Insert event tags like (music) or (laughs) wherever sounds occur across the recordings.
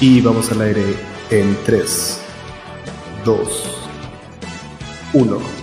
Y vamos al aire en 3, 2, 1.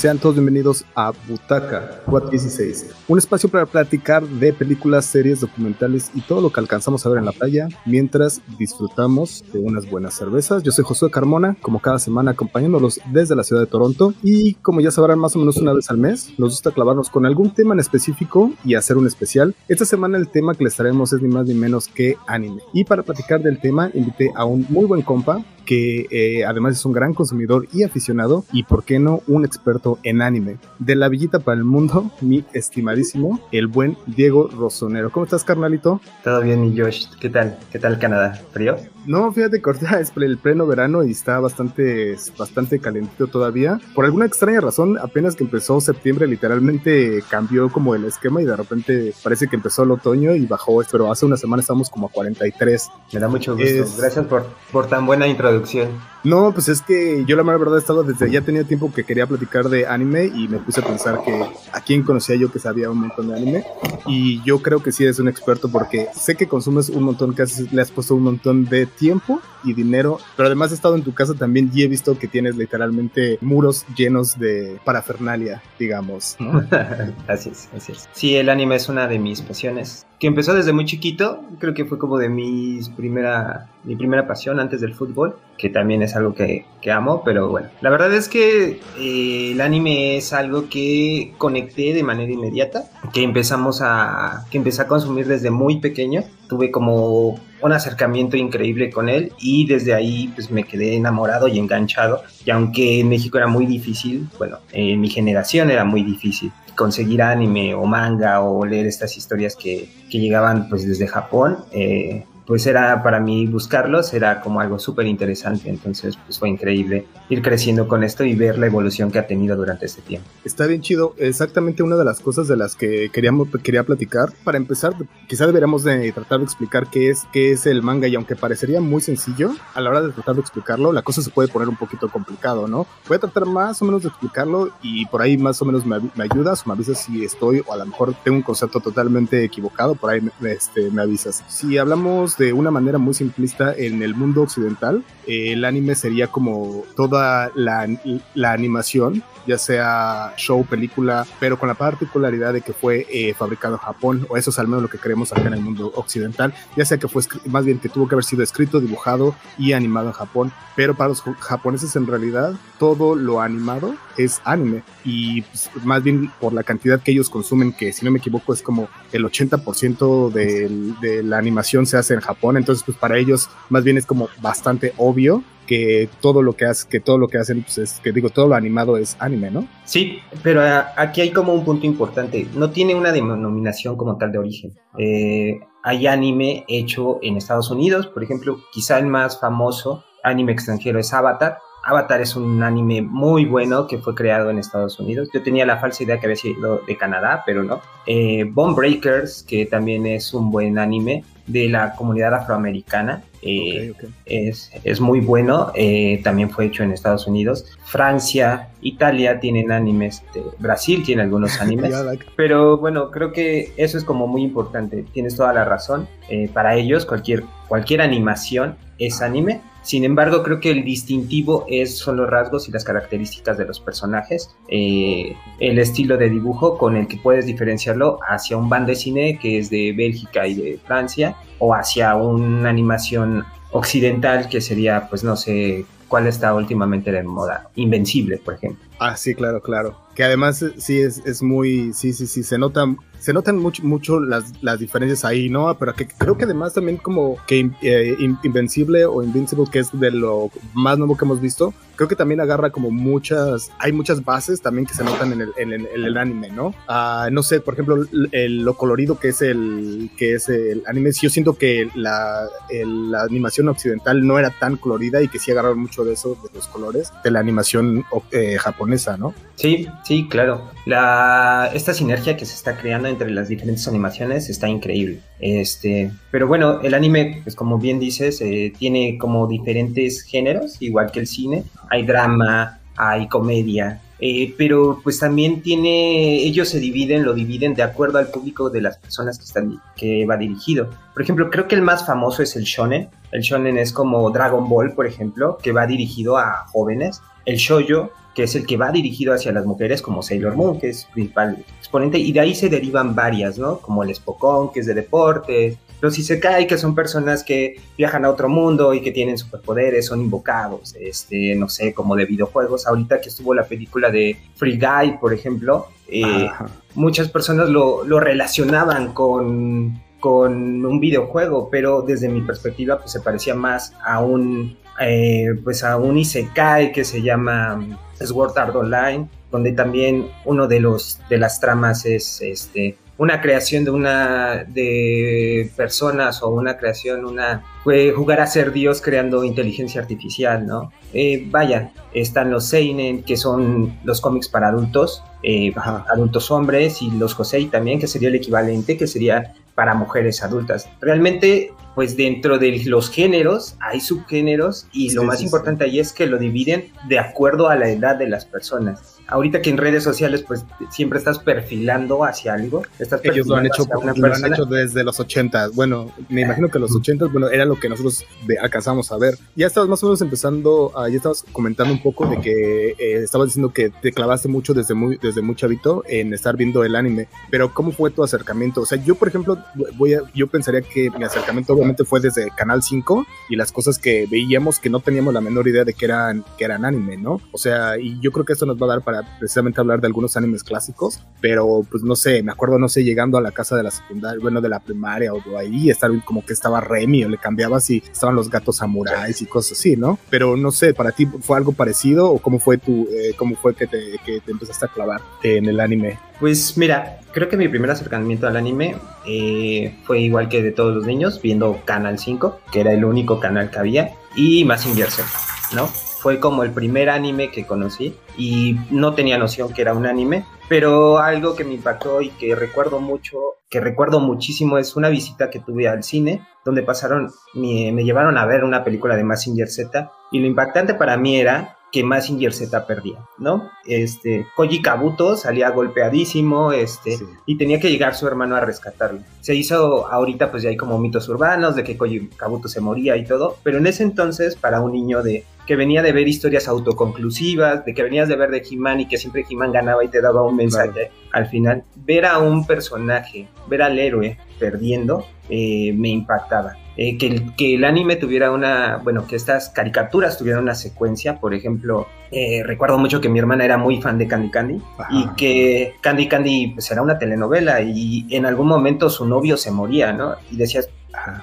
Sean todos bienvenidos a Butaca 416, un espacio para platicar de películas, series, documentales y todo lo que alcanzamos a ver en la playa mientras disfrutamos de unas buenas cervezas. Yo soy Josué Carmona, como cada semana acompañándolos desde la ciudad de Toronto y como ya sabrán más o menos una vez al mes, nos gusta clavarnos con algún tema en específico y hacer un especial. Esta semana el tema que les traemos es ni más ni menos que anime. Y para platicar del tema invité a un muy buen compa que eh, además es un gran consumidor y aficionado y por qué no un experto en anime. De la villita para el mundo, (laughs) mi estimadísimo, el buen Diego Rosonero. ¿Cómo estás, carnalito? Todo bien, y Josh. ¿Qué tal? ¿Qué tal Canadá? ¿Frío? No, fíjate, corta, es el pleno verano y está bastante, bastante calentito todavía. Por alguna extraña razón, apenas que empezó septiembre, literalmente cambió como el esquema y de repente parece que empezó el otoño y bajó, pero hace una semana estamos como a 43. Me da mucho gusto. Gracias por, por tan buena introducción traducción no, pues es que yo la verdad he estado desde ya tenía tiempo que quería platicar de anime y me puse a pensar que a quién conocía yo que sabía un montón de anime y yo creo que sí eres un experto porque sé que consumes un montón, que le has puesto un montón de tiempo y dinero, pero además he estado en tu casa también y he visto que tienes literalmente muros llenos de parafernalia, digamos. (laughs) así es, así es. Sí, el anime es una de mis pasiones que empezó desde muy chiquito, creo que fue como de mis primera, mi primera pasión antes del fútbol, que también es algo que, que amo, pero bueno, la verdad es que eh, el anime es algo que conecté de manera inmediata, que empezamos a, que empecé a consumir desde muy pequeño, tuve como un acercamiento increíble con él y desde ahí pues me quedé enamorado y enganchado. Y aunque en México era muy difícil, bueno, en mi generación era muy difícil conseguir anime o manga o leer estas historias que, que llegaban pues desde Japón, eh, pues era para mí buscarlos, era como algo súper interesante, entonces pues fue increíble ir creciendo con esto y ver la evolución que ha tenido durante este tiempo. Está bien chido, exactamente una de las cosas de las que queríamos, quería platicar. Para empezar, quizá deberíamos de tratar de explicar qué es, qué es el manga y aunque parecería muy sencillo, a la hora de tratar de explicarlo, la cosa se puede poner un poquito complicado, ¿no? Voy a tratar más o menos de explicarlo y por ahí más o menos me, ayudas o me avisas si estoy o a lo mejor tengo un concepto totalmente equivocado, por ahí me, este, me avisas. Si hablamos de una manera muy simplista, en el mundo occidental, eh, el anime sería como toda la, la, animación, ya sea show, película, pero con la particularidad de que fue eh, fabricado en Japón, o eso es al menos lo que creemos acá en el mundo occidental, ya sea que fue más bien que tuvo que haber sido escrito, dibujado y animado en Japón, pero para los japoneses en realidad todo lo animado es anime. Y pues, más bien por la cantidad que ellos consumen, que si no me equivoco es como el 80% de, de la animación se hace en Japón, entonces pues para ellos más bien es como bastante obvio que todo lo que hace, que todo lo que hacen, pues es que digo, todo lo animado es anime, ¿no? Sí, pero aquí hay como un punto importante. No tiene una denominación como tal de origen. Eh, hay anime hecho en Estados Unidos, por ejemplo, quizá el más famoso anime extranjero es Avatar, Avatar es un anime muy bueno que fue creado en Estados Unidos. Yo tenía la falsa idea que había sido de Canadá, pero no. Eh, Bone Breakers, que también es un buen anime de la comunidad afroamericana. Eh, es, es, muy bueno, eh, también fue hecho en Estados Unidos. Francia, Italia tienen animes, Brasil tiene algunos (laughs) animes, pero bueno, creo que eso es como muy importante, tienes toda la razón. Eh, para ellos cualquier, cualquier animación es anime, sin embargo, creo que el distintivo es, son los rasgos y las características de los personajes, eh, el estilo de dibujo con el que puedes diferenciarlo hacia un band de cine que es de Bélgica y de Francia, o hacia una animación occidental que sería, pues no sé, cuál está últimamente de moda, Invencible, por ejemplo. Ah, sí, claro, claro. Que además eh, sí es, es muy, sí, sí, sí, se nota se notan mucho, mucho las, las diferencias ahí, ¿no? Pero que creo que además también como que eh, Invencible o Invincible, que es de lo más nuevo que hemos visto, creo que también agarra como muchas, hay muchas bases también que se notan en el, en, el anime, ¿no? Ah, no sé, por ejemplo, el, lo colorido que es el, que es el anime, yo siento que la, la animación occidental no era tan colorida y que sí agarraron mucho de eso, de los colores, de la animación eh, japonesa, ¿no? Sí, sí, claro. La, esta sinergia que se está creando entre las diferentes animaciones está increíble. Este, pero bueno, el anime, pues como bien dices, eh, tiene como diferentes géneros, igual que el cine. Hay drama, hay comedia, eh, pero pues también tiene, ellos se dividen, lo dividen de acuerdo al público de las personas que están, que va dirigido. Por ejemplo, creo que el más famoso es el shonen, El shonen es como Dragon Ball, por ejemplo, que va dirigido a jóvenes. El shoyo, que es el que va dirigido hacia las mujeres, como Sailor Moon, que es principal exponente, y de ahí se derivan varias, ¿no? Como el Spokon, que es de deportes, los Isekai, que son personas que viajan a otro mundo y que tienen superpoderes, son invocados, este, no sé, como de videojuegos. Ahorita que estuvo la película de Free Guy, por ejemplo, eh, muchas personas lo, lo relacionaban con, con un videojuego, pero desde mi perspectiva pues se parecía más a un eh, pues a un Isekai que se llama Sword Art Online, donde también uno de los de las tramas es este una creación de una de personas o una creación, una fue jugar a ser Dios creando inteligencia artificial, ¿no? Eh, vaya, están los Seinen, que son los cómics para adultos, eh, adultos hombres, y los Josei también, que sería el equivalente, que sería para mujeres adultas. Realmente, pues dentro de los géneros hay subgéneros y lo más importante ahí es que lo dividen de acuerdo a la edad de las personas ahorita que en redes sociales pues siempre estás perfilando hacia algo. Estás Ellos lo han hecho, lo han hecho desde los 80. Bueno, me imagino que los 80, bueno, era lo que nosotros alcanzamos a ver. Ya estabas más o menos empezando, ya estabas comentando un poco de que eh, estabas diciendo que te clavaste mucho desde muy, desde muy chavito en estar viendo el anime, pero ¿cómo fue tu acercamiento? O sea, yo por ejemplo, voy a, yo pensaría que mi acercamiento obviamente fue desde Canal 5 y las cosas que veíamos que no teníamos la menor idea de que eran, que eran anime, ¿no? O sea, y yo creo que esto nos va a dar para precisamente hablar de algunos animes clásicos, pero pues no sé, me acuerdo, no sé, llegando a la casa de la secundaria, bueno, de la primaria o ahí, estar como que estaba Remy o le cambiabas y estaban los gatos samuráis y cosas así, ¿no? Pero no sé, ¿para ti fue algo parecido o cómo fue tu, eh, cómo fue que te, que te empezaste a clavar en el anime? Pues mira, creo que mi primer acercamiento al anime eh, fue igual que de todos los niños, viendo Canal 5, que era el único canal que había, y Massinger Z, ¿no? fue como el primer anime que conocí y no tenía noción que era un anime, pero algo que me impactó y que recuerdo mucho, que recuerdo muchísimo es una visita que tuve al cine donde pasaron, me, me llevaron a ver una película de Massinger Z y lo impactante para mí era que Massinger Z perdía, ¿no? Este, Koji Kabuto salía golpeadísimo, este, y tenía que llegar su hermano a rescatarlo. Se hizo, ahorita pues ya hay como mitos urbanos de que Koji Kabuto se moría y todo, pero en ese entonces, para un niño de que venía de ver historias autoconclusivas, de que venías de ver de He-Man y que siempre He-Man ganaba y te daba un mensaje al final, ver a un personaje, ver al héroe perdiendo, eh, me impactaba. Eh, que, el, que el anime tuviera una, bueno, que estas caricaturas tuvieran una secuencia, por ejemplo, eh, recuerdo mucho que mi hermana era muy fan de Candy Candy y que Candy Candy pues era una telenovela y en algún momento su novio se moría, ¿no? Y decías,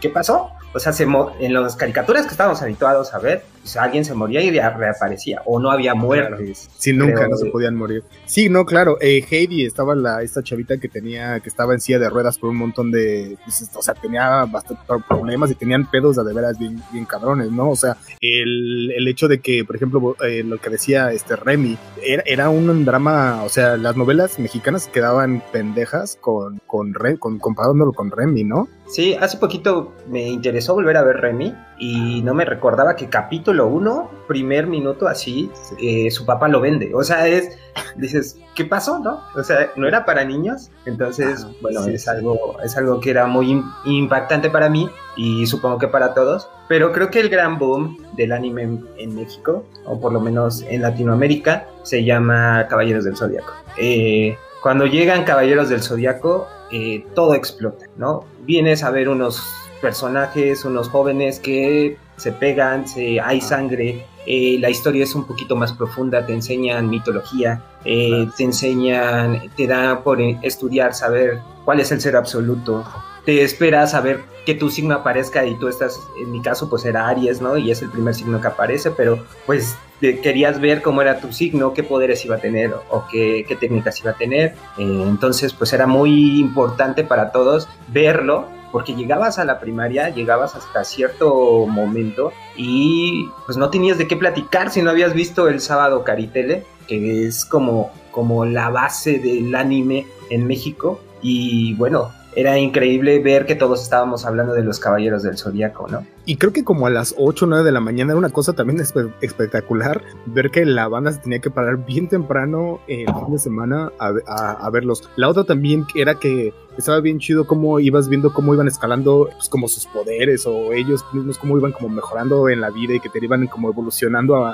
¿qué pasó? O sea, en las caricaturas que estábamos habituados a ver, pues, alguien se moría y reaparecía, o no había muertes. Sí, nunca, no se podían morir. Sí, no, claro, eh, Heidi estaba la, esta chavita que tenía, que estaba en silla de ruedas por un montón de, pues, o sea, tenía bastantes problemas y tenían pedos de veras bien, bien cabrones, ¿no? O sea, el, el hecho de que, por ejemplo, eh, lo que decía este Remy, era, era, un drama, o sea, las novelas mexicanas quedaban pendejas con, con, con comparándolo con Remy, ¿no? Sí, hace poquito me interesó volver a ver Remy y no me recordaba que capítulo 1, primer minuto así, eh, su papá lo vende. O sea, es, dices, ¿qué pasó, no? O sea, no era para niños. Entonces, bueno, es, Algo, es algo que era muy impactante para mí y supongo que para todos. Pero creo que el gran boom del anime en, México, o por lo menos en Latinoamérica, se llama Caballeros del Zodíaco. Eh, cuando llegan Caballeros del Zodíaco, eh, todo explota, ¿no? Vienes a ver unos personajes, unos jóvenes que se pegan, se, hay sangre, eh, la historia es un poquito más profunda, te enseñan mitología, eh, te enseñan, te da por estudiar, saber cuál es el ser absoluto, te esperas a ver que tu signo aparezca y tú estás, en mi caso pues era Aries, ¿no? Y es el primer signo que aparece, pero pues querías ver cómo era tu signo, qué poderes iba a tener o qué, qué técnicas iba a tener. Eh, entonces pues era muy importante para todos verlo porque llegabas a la primaria, llegabas hasta cierto momento y pues no tenías de qué platicar si no habías visto el sábado Caritele, que es como, como la base del anime en México. Y bueno, era increíble ver que todos estábamos hablando de los Caballeros del Zodíaco, ¿no? Y creo que como a las 8 o 9 de la mañana era una cosa también espectacular ver que la banda se tenía que parar bien temprano el fin de semana a, verlos. La otra también era que estaba bien chido cómo ibas viendo cómo iban escalando pues, como sus poderes o ellos mismos cómo iban como mejorando en la vida y que te iban como evolucionando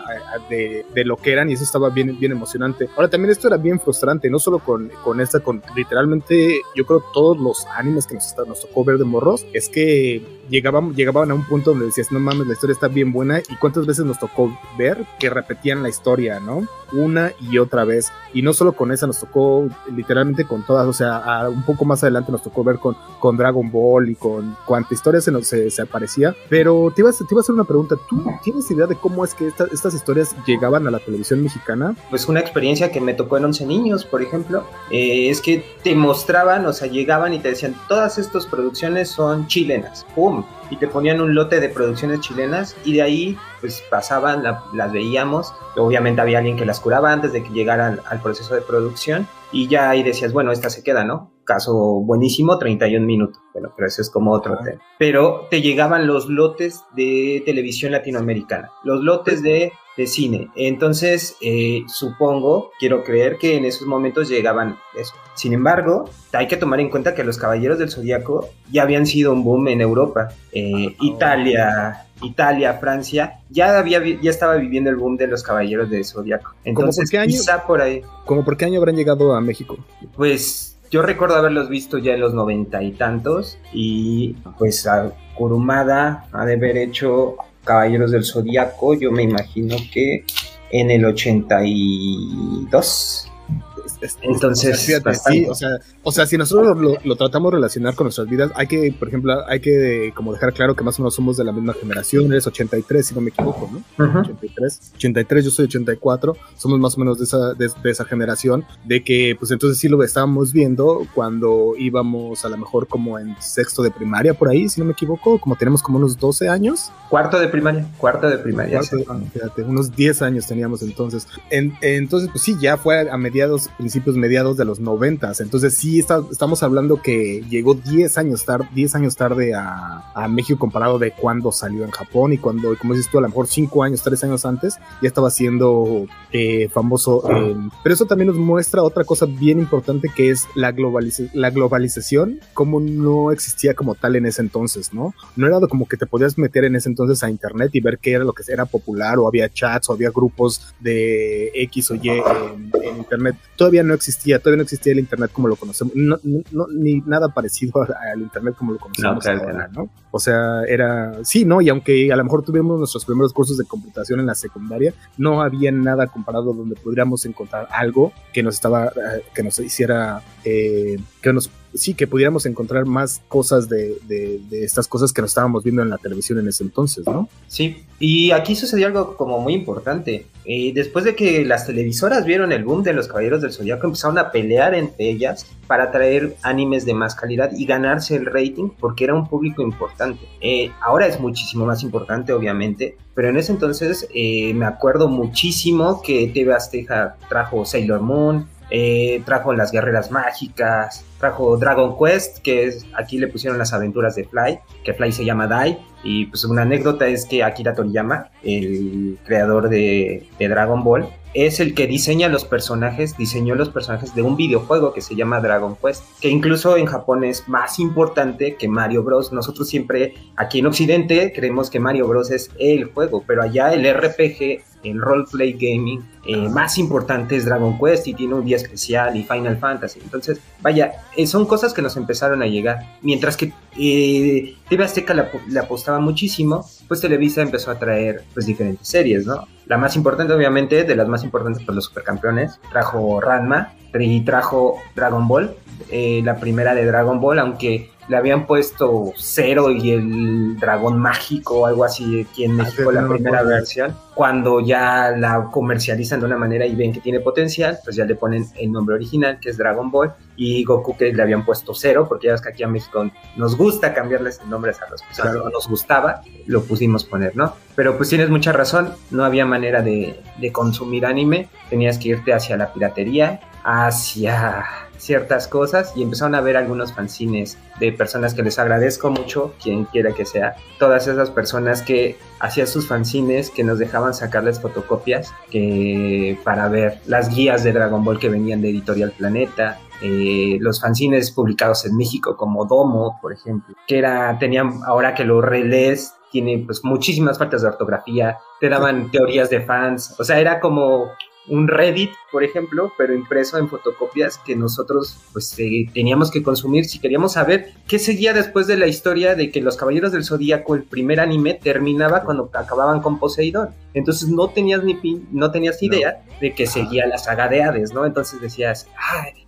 de, de, lo que eran y eso estaba bien, bien emocionante. Ahora también esto era bien frustrante, no solo con, con esta, con literalmente yo creo todos los animes que nos, nos tocó ver de morros, es que llegaban, llegaban a un punto donde decías, no mames, la historia está bien buena y cuántas veces nos tocó ver que repetían la historia, ¿no? Una y otra vez. Y no solo con esa, nos tocó literalmente con todas, o sea, un poco más adelante nos tocó ver con, con Dragon Ball y con cuánta historia se, nos, se, aparecía. Pero te iba, te iba a hacer una pregunta, ¿tú tienes idea de cómo es que estas historias llegaban a la televisión mexicana? Pues una experiencia que me tocó en 11 niños, por ejemplo, eh, es que te mostraban, o sea, llegaban y te decían, todas estas producciones son chilenas, ¡pum! y te ponían un lote de producciones chilenas y de ahí pues pasaban, las veíamos, obviamente había alguien que las curaba antes de que llegaran al proceso de producción y ya ahí decías, bueno, esta se queda, ¿no? Caso buenísimo, 31 minutos, bueno, pero eso es como otro tema. Pero te llegaban los lotes de televisión latinoamericana, los lotes de de cine. Entonces, eh, supongo, quiero creer que en esos momentos llegaban eso. Sin embargo, hay que tomar en cuenta que los Caballeros del Zodíaco ya habían sido un boom en Europa. Eh, ah, Italia, Italia, Francia, ya, había, ya estaba viviendo el boom de los Caballeros del Zodíaco. Entonces, por qué año, quizá por ahí. ¿Cómo por qué año habrán llegado a México? Pues yo recuerdo haberlos visto ya en los noventa y tantos y pues a Kurumada ha de haber hecho Caballeros del Zodíaco, yo me imagino que en el 82. Entonces, o sea, o sea, si nosotros lo, tratamos de relacionar con nuestras vidas, hay que, por ejemplo, hay que como dejar claro que más o menos somos de la misma generación, eres 83, si no me equivoco, ¿no? 83, 83, yo soy 84, somos más o menos de esa, de, esa generación, de que, pues entonces sí lo estábamos viendo cuando íbamos a lo mejor como en sexto de primaria, por ahí, si no me equivoco, como tenemos como unos 12 años. Cuarto de primaria, cuarto de primaria. Ah, fíjate, unos 10 años teníamos entonces. entonces, pues sí, ya fue a mediados, principios mediados de los 90, entonces sí estamos hablando que llegó 10 años, tarde 10 años tarde a, a, México comparado de cuando salió en Japón y cuando, como dices tú, a lo mejor 5 años, 3 años antes, ya estaba siendo eh, famoso. pero eso también nos muestra otra cosa bien importante que es la, globaliz la globalización, como no existía como tal en ese entonces, ¿no? No era como que te podías meter en ese entonces a internet y ver qué era lo que era popular o había chats o había grupos de X o Y en, en internet. Todavía no existía, todavía no existía el internet como lo conocemos no, ni nada parecido (laughs) al internet como lo conocemos ahora, ¿no? O sea, era, sí, ¿no? Y aunque a lo mejor tuvimos nuestros primeros cursos de computación en la secundaria, no había nada comparado donde podríamos encontrar algo que nos estaba, eh, que nos hiciera, eh, que nos sí, que pudiéramos encontrar más cosas de, de, estas cosas que nos estábamos viendo en la televisión en ese entonces, ¿no? Sí, y aquí sucedió algo como muy importante. Eh, después de que las televisoras vieron el boom de los Caballeros del Zodiaco, empezaron a pelear entre ellas para traer animes de más calidad y ganarse el rating porque era un público importante. Eh, ahora es muchísimo más importante, obviamente, pero en ese entonces eh, me acuerdo muchísimo que TV Azteca trajo Sailor Moon, eh, trajo las guerreras mágicas, trajo Dragon Quest, que es, aquí le pusieron las aventuras de Fly, que Fly se llama Dai, y pues una anécdota es que Akira Toriyama, el creador de, de Dragon Ball, es el que diseña los personajes, diseñó los personajes de un videojuego que se llama Dragon Quest, que incluso en Japón es más importante que Mario Bros. Nosotros siempre aquí en Occidente creemos que Mario Bros. es el juego, pero allá el RPG, el roleplay gaming, eh, más importante es Dragon Quest y tiene un día especial y Final Fantasy. Entonces, vaya, eh, son cosas que nos empezaron a llegar. Mientras que eh, TV Azteca le apostaba muchísimo, pues Televisa empezó a traer pues diferentes series, ¿no? La más importante, obviamente, de las más importantes, pues los supercampeones, trajo Ranma y trajo Dragon Ball, eh, la primera de Dragon Ball, aunque le habían puesto Cero y el dragón mágico o algo así aquí en ah, México, la primera versión. Cuando ya la comercializan de una manera y ven que tiene potencial, pues ya le ponen el nombre original, que es Dragon Ball, y Goku que le habían puesto Cero, porque ya ves que aquí en México nos gusta cambiarles nombres a los personajes, no nos gustaba, lo pusimos poner, ¿no? Pero pues tienes mucha razón, no había manera de, de consumir anime, tenías que irte hacia la piratería, hacia ciertas cosas y empezaron a ver algunos fanzines de personas que les agradezco mucho, quien quiera que sea, todas esas personas que hacían sus fanzines, que nos dejaban sacarles fotocopias que para ver las guías de Dragon Ball que venían de Editorial Planeta, eh, los fanzines publicados en México como Domo, por ejemplo, que era, tenían, ahora que lo relees, tiene pues muchísimas faltas de ortografía, te daban teorías de fans, o sea, era como un Reddit, por ejemplo, pero impreso en fotocopias que nosotros pues eh, teníamos que consumir si queríamos saber qué seguía después de la historia de que los Caballeros del Zodíaco, el primer anime, terminaba cuando acababan con Poseidón. Entonces no tenías ni no tenías idea de que seguía la saga de Hades, ¿no? Entonces decías,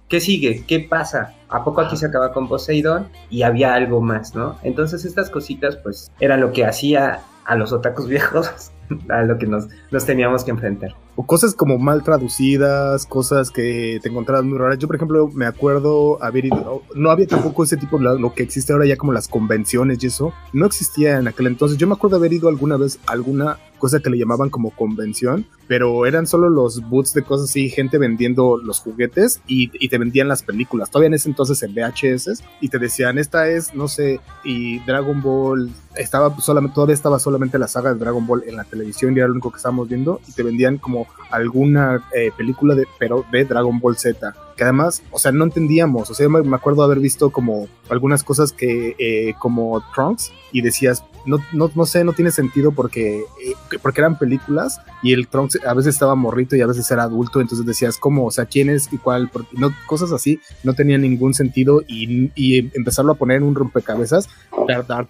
¿qué sigue? ¿Qué pasa? ¿A poco aquí se acaba con Poseidón? Y había algo más, ¿no? Entonces estas cositas pues era lo que hacía a los otakus (laughs) viejos a lo que nos, nos teníamos que enfrentar. O cosas como mal traducidas, cosas que te encontrabas muy raras. Yo, por ejemplo, me acuerdo haber ido, no había tampoco ese tipo, de lo que existe ahora ya como las convenciones y eso, no existía en aquel entonces. Yo me acuerdo haber ido alguna vez alguna cosa que le llamaban como convención, pero eran solo los boots de cosas así, gente vendiendo los juguetes y, te vendían las películas. Todavía en ese entonces en VHS y te decían, esta es, no sé, y Dragon Ball, estaba solamente, todavía estaba solamente la saga de Dragon Ball en la televisión y era lo único que estábamos viendo y te vendían como alguna eh, película de, pero de Dragon Ball Z que además, o sea, no entendíamos, o sea, me, me acuerdo haber visto como algunas cosas que, eh, como Trunks, y decías, no, no, no sé, no tiene sentido porque, eh, porque eran películas y el Trunks a veces estaba morrito y a veces era adulto, entonces decías, ¿cómo? O sea, ¿quién es y cuál? No, cosas así no tenían ningún sentido y, y empezarlo a poner en un rompecabezas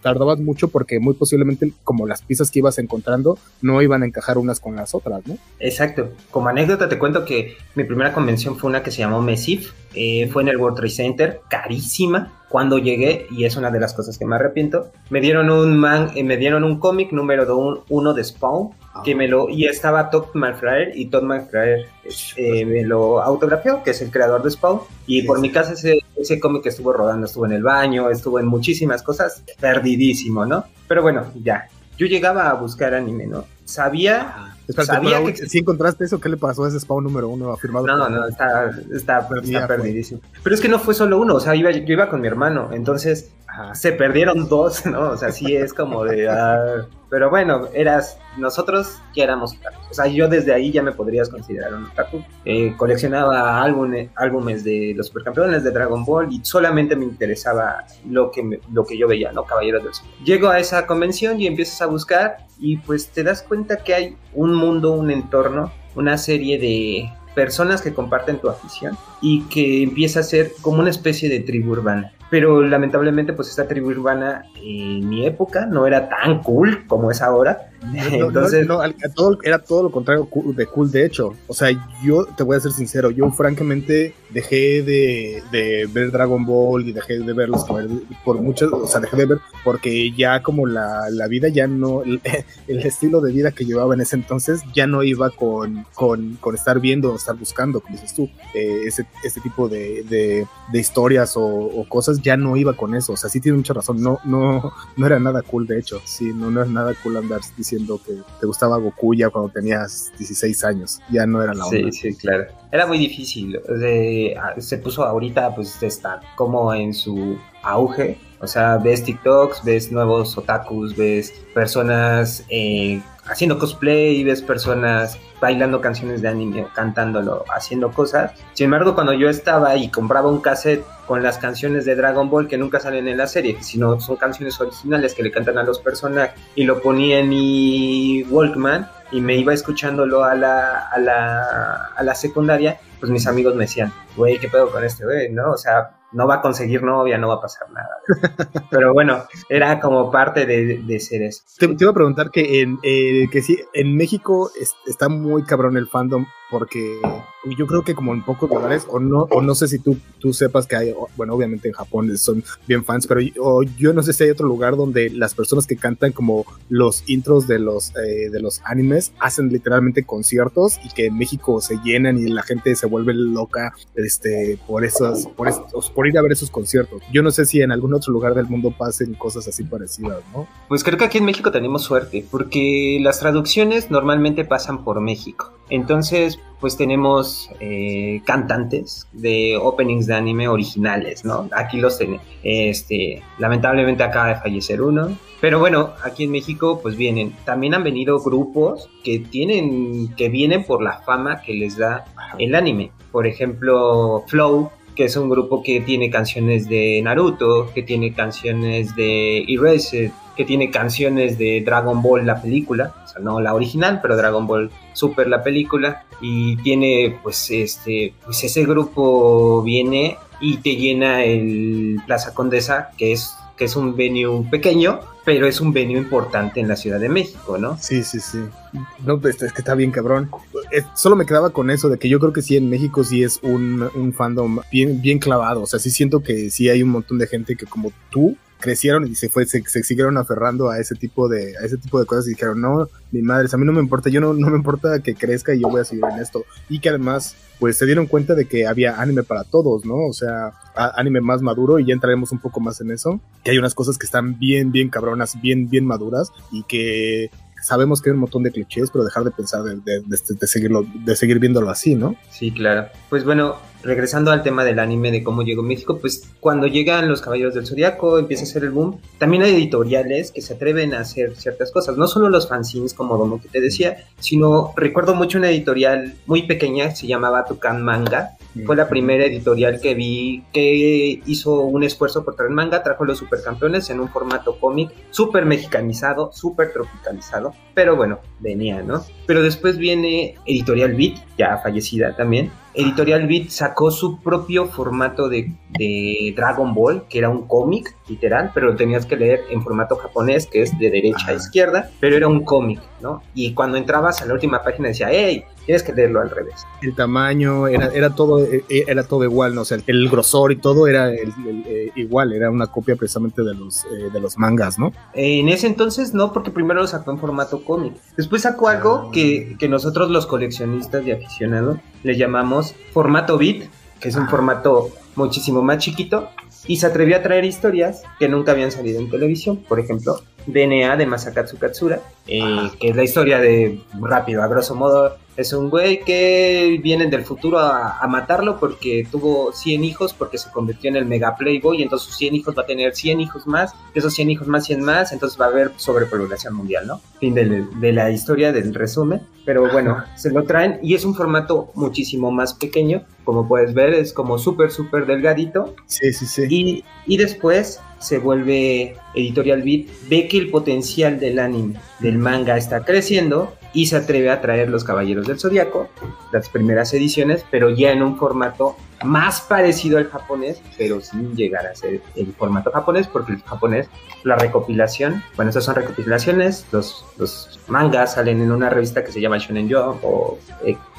tardabas mucho porque muy posiblemente como las piezas que ibas encontrando no iban a encajar unas con las otras, ¿no? Exacto. Como anécdota te cuento que mi primera convención fue una que se llamó Eh, fue en el World Trade Center, carísima. Cuando llegué, y es una de las cosas que me arrepiento, me dieron un man, eh, me dieron un cómic número uno de Spawn, que me lo, y estaba Todd McFraer, y Todd McFraer eh, me lo autografió, que es el creador de Spawn, y por mi casa ese, ese cómic estuvo rodando, estuvo en el baño, estuvo en muchísimas cosas, perdidísimo, ¿no? Pero bueno, ya, yo llegaba a buscar anime, ¿no? Sabía sabía que... si encontraste eso, ¿qué le pasó a ese spawn número uno afirmado? No, no, está, está, está perdidísimo. Pero es que no fue solo uno, o sea, iba, yo iba con mi hermano, entonces se perdieron dos, ¿no? O sea, sí es como de... Ah, pero bueno, eras nosotros que éramos otakus. O sea, yo desde ahí ya me podrías considerar un otaku. Eh, coleccionaba álbumes, álbumes de los supercampeones de Dragon Ball y solamente me interesaba lo que, lo que yo veía, ¿no? Caballeros del Sol. Llego a esa convención y empiezas a buscar y pues te das cuenta que hay un mundo, un entorno, una serie de personas que comparten tu afición y que empieza a ser como una especie de tribu urbana pero lamentablemente pues esta tribu urbana en mi época no era tan cool como es ahora. Entonces, no, todo, era todo lo contrario de cool, de hecho. O sea, yo te voy a ser sincero, yo francamente dejé de, ver Dragon Ball y dejé de ver los por muchos, o sea, dejé de ver porque ya como la, vida ya no, (laughs) el, estilo de vida que llevaba en ese entonces ya no iba con, con, estar viendo o estar buscando, como dices tú, eh, ese, ese tipo de, historias o cosas ya no iba con eso. O sea, sí tiene mucha razón. No, no, no era nada cool, de hecho. Sí, no, no era nada cool andar diciendo que te gustaba Goku ya cuando tenías 16 años. Ya no era la onda. Sí, sí, claro. Era muy difícil. se puso ahorita, pues está como en su auge. O sea, ves TikToks, ves nuevos otakus, ves personas eh, haciendo cosplay, ves personas bailando canciones de anime o cantándolo, haciendo cosas. Sin embargo, cuando yo estaba y compraba un cassette con las canciones de Dragon Ball que nunca salen en la serie, sino son canciones originales que le cantan a los personajes y lo ponía en mi Walkman y me iba escuchándolo a la, a la, a la secundaria, pues mis amigos me decían, güey, ¿qué pedo con este güey? ¿No? O sea, no va a conseguir novia, no va a pasar nada. (laughs) Pero bueno, era como parte de, de ser eso. Te, iba a preguntar que en eh, que sí, en México está muy cabrón el fandom porque yo creo que como en pocos lugares, o no, o no sé si tú, tú sepas que hay, bueno, obviamente en Japón son bien fans, pero yo, no sé si hay otro lugar donde las personas que cantan como los intros de los, eh, de los animes hacen literalmente conciertos y que en México se llenan y la gente se vuelve loca este, por, esos, por, esos, por ir a ver esos conciertos. Yo no sé si en algún otro lugar del mundo pasen cosas así parecidas, ¿no? Pues creo que aquí en México tenemos suerte, porque las traducciones normalmente pasan por México. Entonces, pues tenemos eh, cantantes de openings de anime originales, ¿no? Aquí los tenemos. Este, lamentablemente acaba de fallecer uno. Pero bueno, aquí en México pues vienen, también han venido grupos que tienen, que vienen por la fama que les da el anime. Por ejemplo, Flow que es un grupo que tiene canciones de Naruto, que tiene canciones de Erased, que tiene canciones de Dragon Ball la película, o sea, no la original, pero Dragon Ball Super la película, y tiene pues este, pues ese grupo viene y te llena el Plaza Condesa, que es que es un venue pequeño, pero es un venue importante en la Ciudad de México, ¿no? Sí, sí, sí. No, es que está bien cabrón. Eh, solo me quedaba con eso, de que yo creo que sí, en México sí es un, un fandom bien, bien clavado. O sea, sí siento que sí hay un montón de gente que como tú crecieron y se fue, se, siguieron aferrando a ese tipo de, a ese tipo de cosas y dijeron, no, mi madre, a mí no me importa, yo no, no me importa que crezca y yo voy a seguir en esto. Y que además, pues se dieron cuenta de que había anime para todos, ¿no? O sea, anime más maduro y ya entraremos un poco más en eso, que hay unas cosas que están bien, bien cabronas, bien, bien maduras y que sabemos que hay un montón de clichés, pero dejar de pensar de, de, seguirlo, de seguir viéndolo así, ¿no? Sí, claro. Pues bueno, regresando al tema del anime, de cómo llegó México, pues cuando llegan los Caballeros del Zodiaco, empieza a ser el boom. También hay editoriales que se atreven a hacer ciertas cosas, no solo los fanzines como Domo que te decía, sino recuerdo mucho una editorial muy pequeña, se llamaba Tucán Manga. Fue la primera editorial que vi que hizo un esfuerzo por traer manga, trajo los supercampeones en un formato cómic súper mexicanizado, súper tropicalizado, pero bueno, venía, ¿no? Pero después viene Editorial Beat, ya fallecida también, Editorial Beat sacó su propio formato de, Dragon Ball, que era un cómic, literal, pero lo tenías que leer en formato japonés, que es de derecha a izquierda, pero era un cómic, ¿no? Y cuando entrabas a la última página decía, hey, tienes que leerlo al revés. El tamaño, era, era, todo, eh, eh, era todo igual, ¿no? O sea, el, grosor y todo era eh, igual, era una copia precisamente de los, de los mangas, ¿no? En ese entonces no, porque primero lo sacó en formato cómic. Después sacó algo ah. que, que nosotros los coleccionistas y aficionados le llamamos formato bit, que es un formato muchísimo más chiquito, y se atrevió a traer historias que nunca habían salido en televisión. Por ejemplo, DNA de Masakatsu Katsura, eh, que es la historia de, rápido, a grosso modo, es un güey que viene del futuro a, matarlo porque tuvo 100 hijos, porque se convirtió en el mega playboy, y entonces sus 100 hijos va a tener 100 hijos más, esos 100 hijos más, 100 más, entonces va a haber sobrepoblación mundial, ¿no? Fin de, de la historia, del resumen. Pero bueno, se lo traen y es un formato muchísimo más pequeño, como puedes ver, es como súper, súper delgadito. Sí, sí, sí. Y, y después se vuelve Editorial Beat, ve que el potencial del anime, del manga está creciendo y se atreve a traer Los Caballeros del Zodiaco, las primeras ediciones, pero ya en un formato más parecido al japonés, pero sin llegar a ser el formato japonés, porque el japonés, la recopilación, bueno, estas son recopilaciones, los, los mangas salen en una revista que se llama Shonen Jump o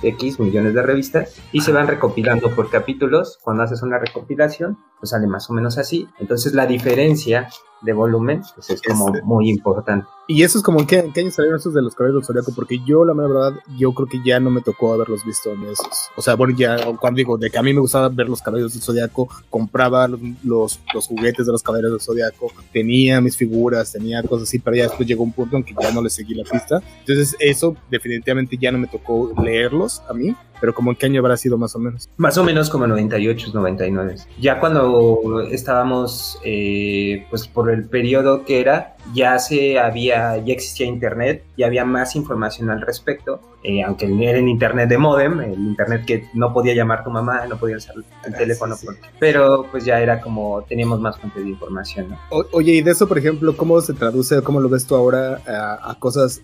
X millones de revistas y se van recopilando por capítulos. Cuando haces una recopilación, pues sale más o menos así. Entonces la diferencia de volumen, pues es como este. muy importante. Y eso es como, ¿en qué, qué años salieron esos de los caballeros del Zodiaco? Porque yo, la verdad, yo creo que ya no me tocó haberlos visto en esos. O sea, bueno, ya cuando digo, de que a mí me gustaba ver los caballeros del Zodiaco, compraba los, los, juguetes de los caballeros del Zodiaco, tenía mis figuras, tenía cosas así, pero ya después llegó un punto en que ya no le seguí la pista. Entonces, eso definitivamente ya no me tocó leerlos a mí, pero como en qué año habrá sido más o menos. Más o menos como 98, 99. Ya cuando estábamos, eh, pues por el periodo que era, ya se había, ya existía internet, y había más información al respecto, eh, aunque era en internet de modem, el internet que no podía llamar tu mamá, no podía usar el teléfono, pero pues ya era como, teníamos más fuente de información. ¿no? oye, y de eso, por ejemplo, ¿cómo se traduce, cómo lo ves tú ahora a, cosas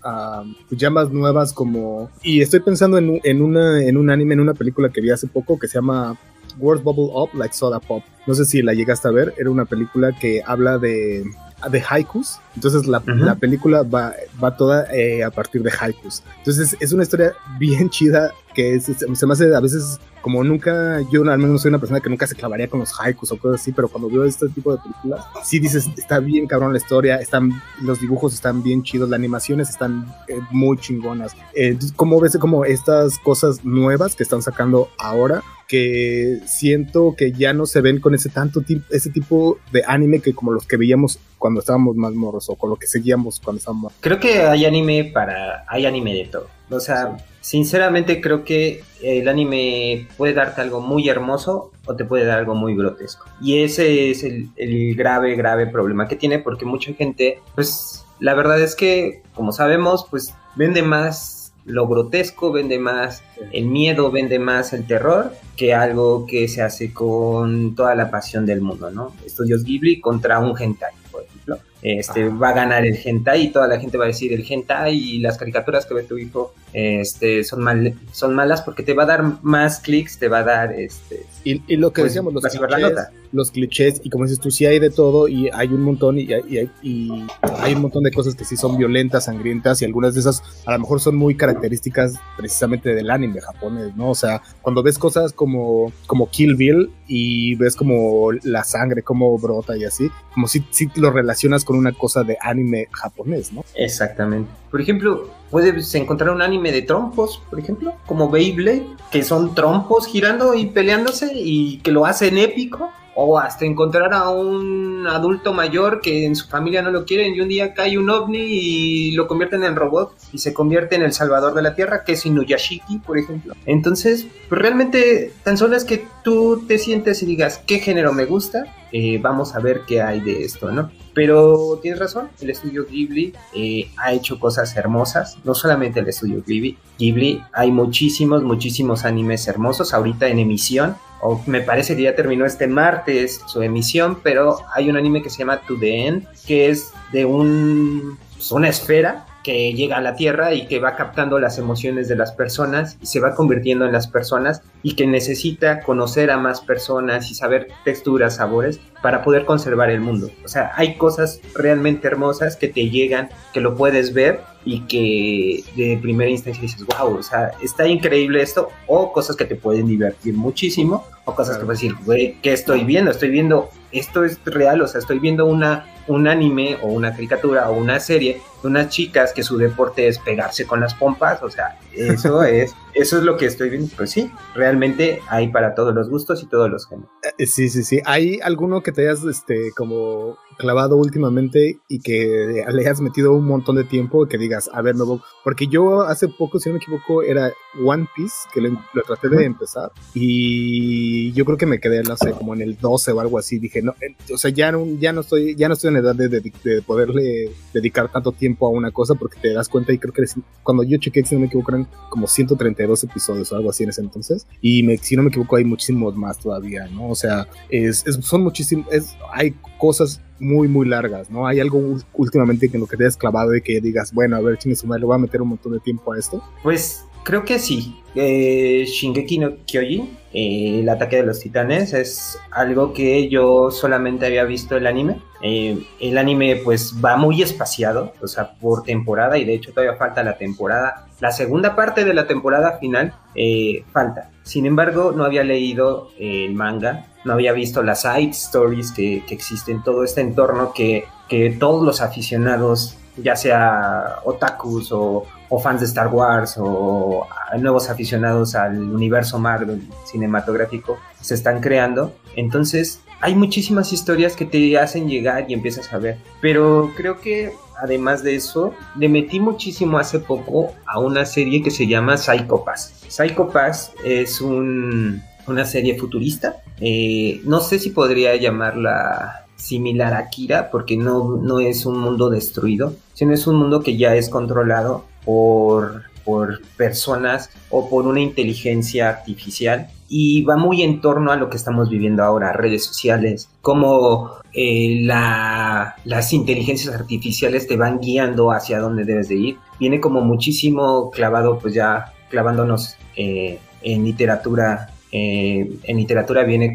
ya más nuevas como, y estoy pensando en, en, una, en un anime, en una película que vi hace poco que se llama World Bubble Up Like Soda Pop. No sé si la llegaste a ver, era una película que habla de de haikus. Entonces la, la película va, va toda eh, a partir de haikus. Entonces es una historia bien chida que se me hace a veces como nunca, yo al menos soy una persona que nunca se clavaría con los haikus o cosas así, pero cuando veo este tipo de películas, sí dices, está bien cabrón la historia, están, los dibujos están bien chidos, las animaciones están eh, muy chingonas. Eh, ¿Cómo ves como estas cosas nuevas que están sacando ahora? que siento que ya no se ven con ese tanto ese tipo de anime que como los que veíamos cuando estábamos más morros o con lo que seguíamos cuando estábamos creo que hay anime para hay anime de todo o sea Sinceramente creo que el anime puede darte algo muy hermoso o te puede dar algo muy grotesco. Y ese es el, grave, grave problema que tiene porque mucha gente, pues la verdad es que, como sabemos, pues vende más lo grotesco, vende más el miedo, vende más el terror que algo que se hace con toda la pasión del mundo, ¿no? Estudios Ghibli contra un hentai, Este, va a ganar el hentai y toda la gente va a decir el hentai y las caricaturas que ve tu hijo este, son, mal, son malas porque te va a dar más clics, te va a dar este, y, lo que pues, decíamos, los clichés, los clichés, y como dices tú, sí hay de todo, y hay un montón, y, y, y, hay un montón de cosas que sí son violentas, sangrientas, y algunas de esas a lo mejor son muy características precisamente del anime japonés, ¿no? O sea, cuando ves cosas como, como Kill Bill y ves como la sangre, como brota y así, como si, si lo relacionas con una cosa de anime japonés, ¿no? Exactamente. Por ejemplo, puedes encontrar un anime de trompos, por ejemplo, como Beyblade, que son trompos girando y peleándose y que lo hacen épico. O hasta encontrar a un adulto mayor que en su familia no lo quieren y un día cae un ovni y lo convierten en robot y se convierte en el salvador de la tierra, que es Inuyashiki, por ejemplo. Entonces, pues realmente tan solo es que tú te sientes y digas, ¿qué género me gusta? Eh, vamos a ver qué hay de esto, ¿no? Pero tienes razón, el estudio Ghibli eh, ha hecho cosas hermosas, no solamente el estudio Ghibli, Ghibli, hay muchísimos, muchísimos animes hermosos ahorita en emisión, o me parece que ya terminó este martes su emisión, pero hay un anime que se llama To The End, que es de un, pues, una esfera que llega a la Tierra y que va captando las emociones de las personas y se va convirtiendo en las personas y que necesita conocer a más personas y saber texturas, sabores para poder conservar el mundo. O sea, hay cosas realmente hermosas que te llegan, que lo puedes ver y que de primera instancia dices, wow, o sea, está increíble esto, o cosas que te pueden divertir muchísimo, o cosas que puedes decir, güey, ¿qué estoy viendo? Estoy viendo, esto es real, o sea, estoy viendo una, un anime o una caricatura o una serie unas chicas que su deporte es pegarse con las pompas, o sea, eso (laughs) es, eso es lo que estoy viendo, pues sí, realmente hay para todos los gustos y todos los géneros. Eh, sí, sí, sí, ¿hay alguno que te hayas, este, como clavado últimamente y que le hayas metido un montón de tiempo que digas, a ver, no, porque yo hace poco, si no me equivoco, era One Piece, que lo, traté de empezar y yo creo que me quedé, no sé, como en el 12 o algo así, dije, no, eh, o sea, ya no, ya no estoy, ya no estoy en edad de, de, poderle dedicar tanto tiempo a una cosa porque te das cuenta y creo que cuando yo chequé, si no me equivoco, eran como 132 episodios o algo así en ese entonces y me, si no me equivoco hay muchísimos más todavía, ¿no? O sea, es, son muchísimos, hay cosas muy, muy largas, ¿no? ¿Hay algo últimamente en lo que te hayas clavado y que digas, bueno, a ver, chingue su madre, le voy a meter un montón de tiempo a esto? Pues creo que sí. Eh, Shingeki no Kyojin, eh, el ataque de los titanes, es algo que yo solamente había visto el anime. Eh, el anime pues va muy espaciado, o sea, por temporada, y de hecho todavía falta la temporada. La segunda parte de la temporada final falta. Sin embargo, no había leído el manga, no había visto las side stories que, que existen, todo este entorno que, que todos los aficionados, ya sea otakus o, o fans de Star Wars o nuevos aficionados al universo Marvel cinematográfico, se están creando. Entonces, hay muchísimas historias que te hacen llegar y empiezas a ver. Pero creo que además de eso, le metí muchísimo hace poco a una serie que se llama Psycho Pass. Psycho Pass es un una serie futurista. Eh, no sé si podría llamarla similar a Kira, porque no, no es un mundo destruido, sino es un mundo que ya es controlado por, por personas o por una inteligencia artificial y va muy en torno a lo que estamos viviendo ahora, redes sociales, cómo eh, la, las inteligencias artificiales te van guiando hacia dónde debes de ir. Viene como muchísimo clavado, pues ya clavándonos eh, en literatura eh, en literatura viene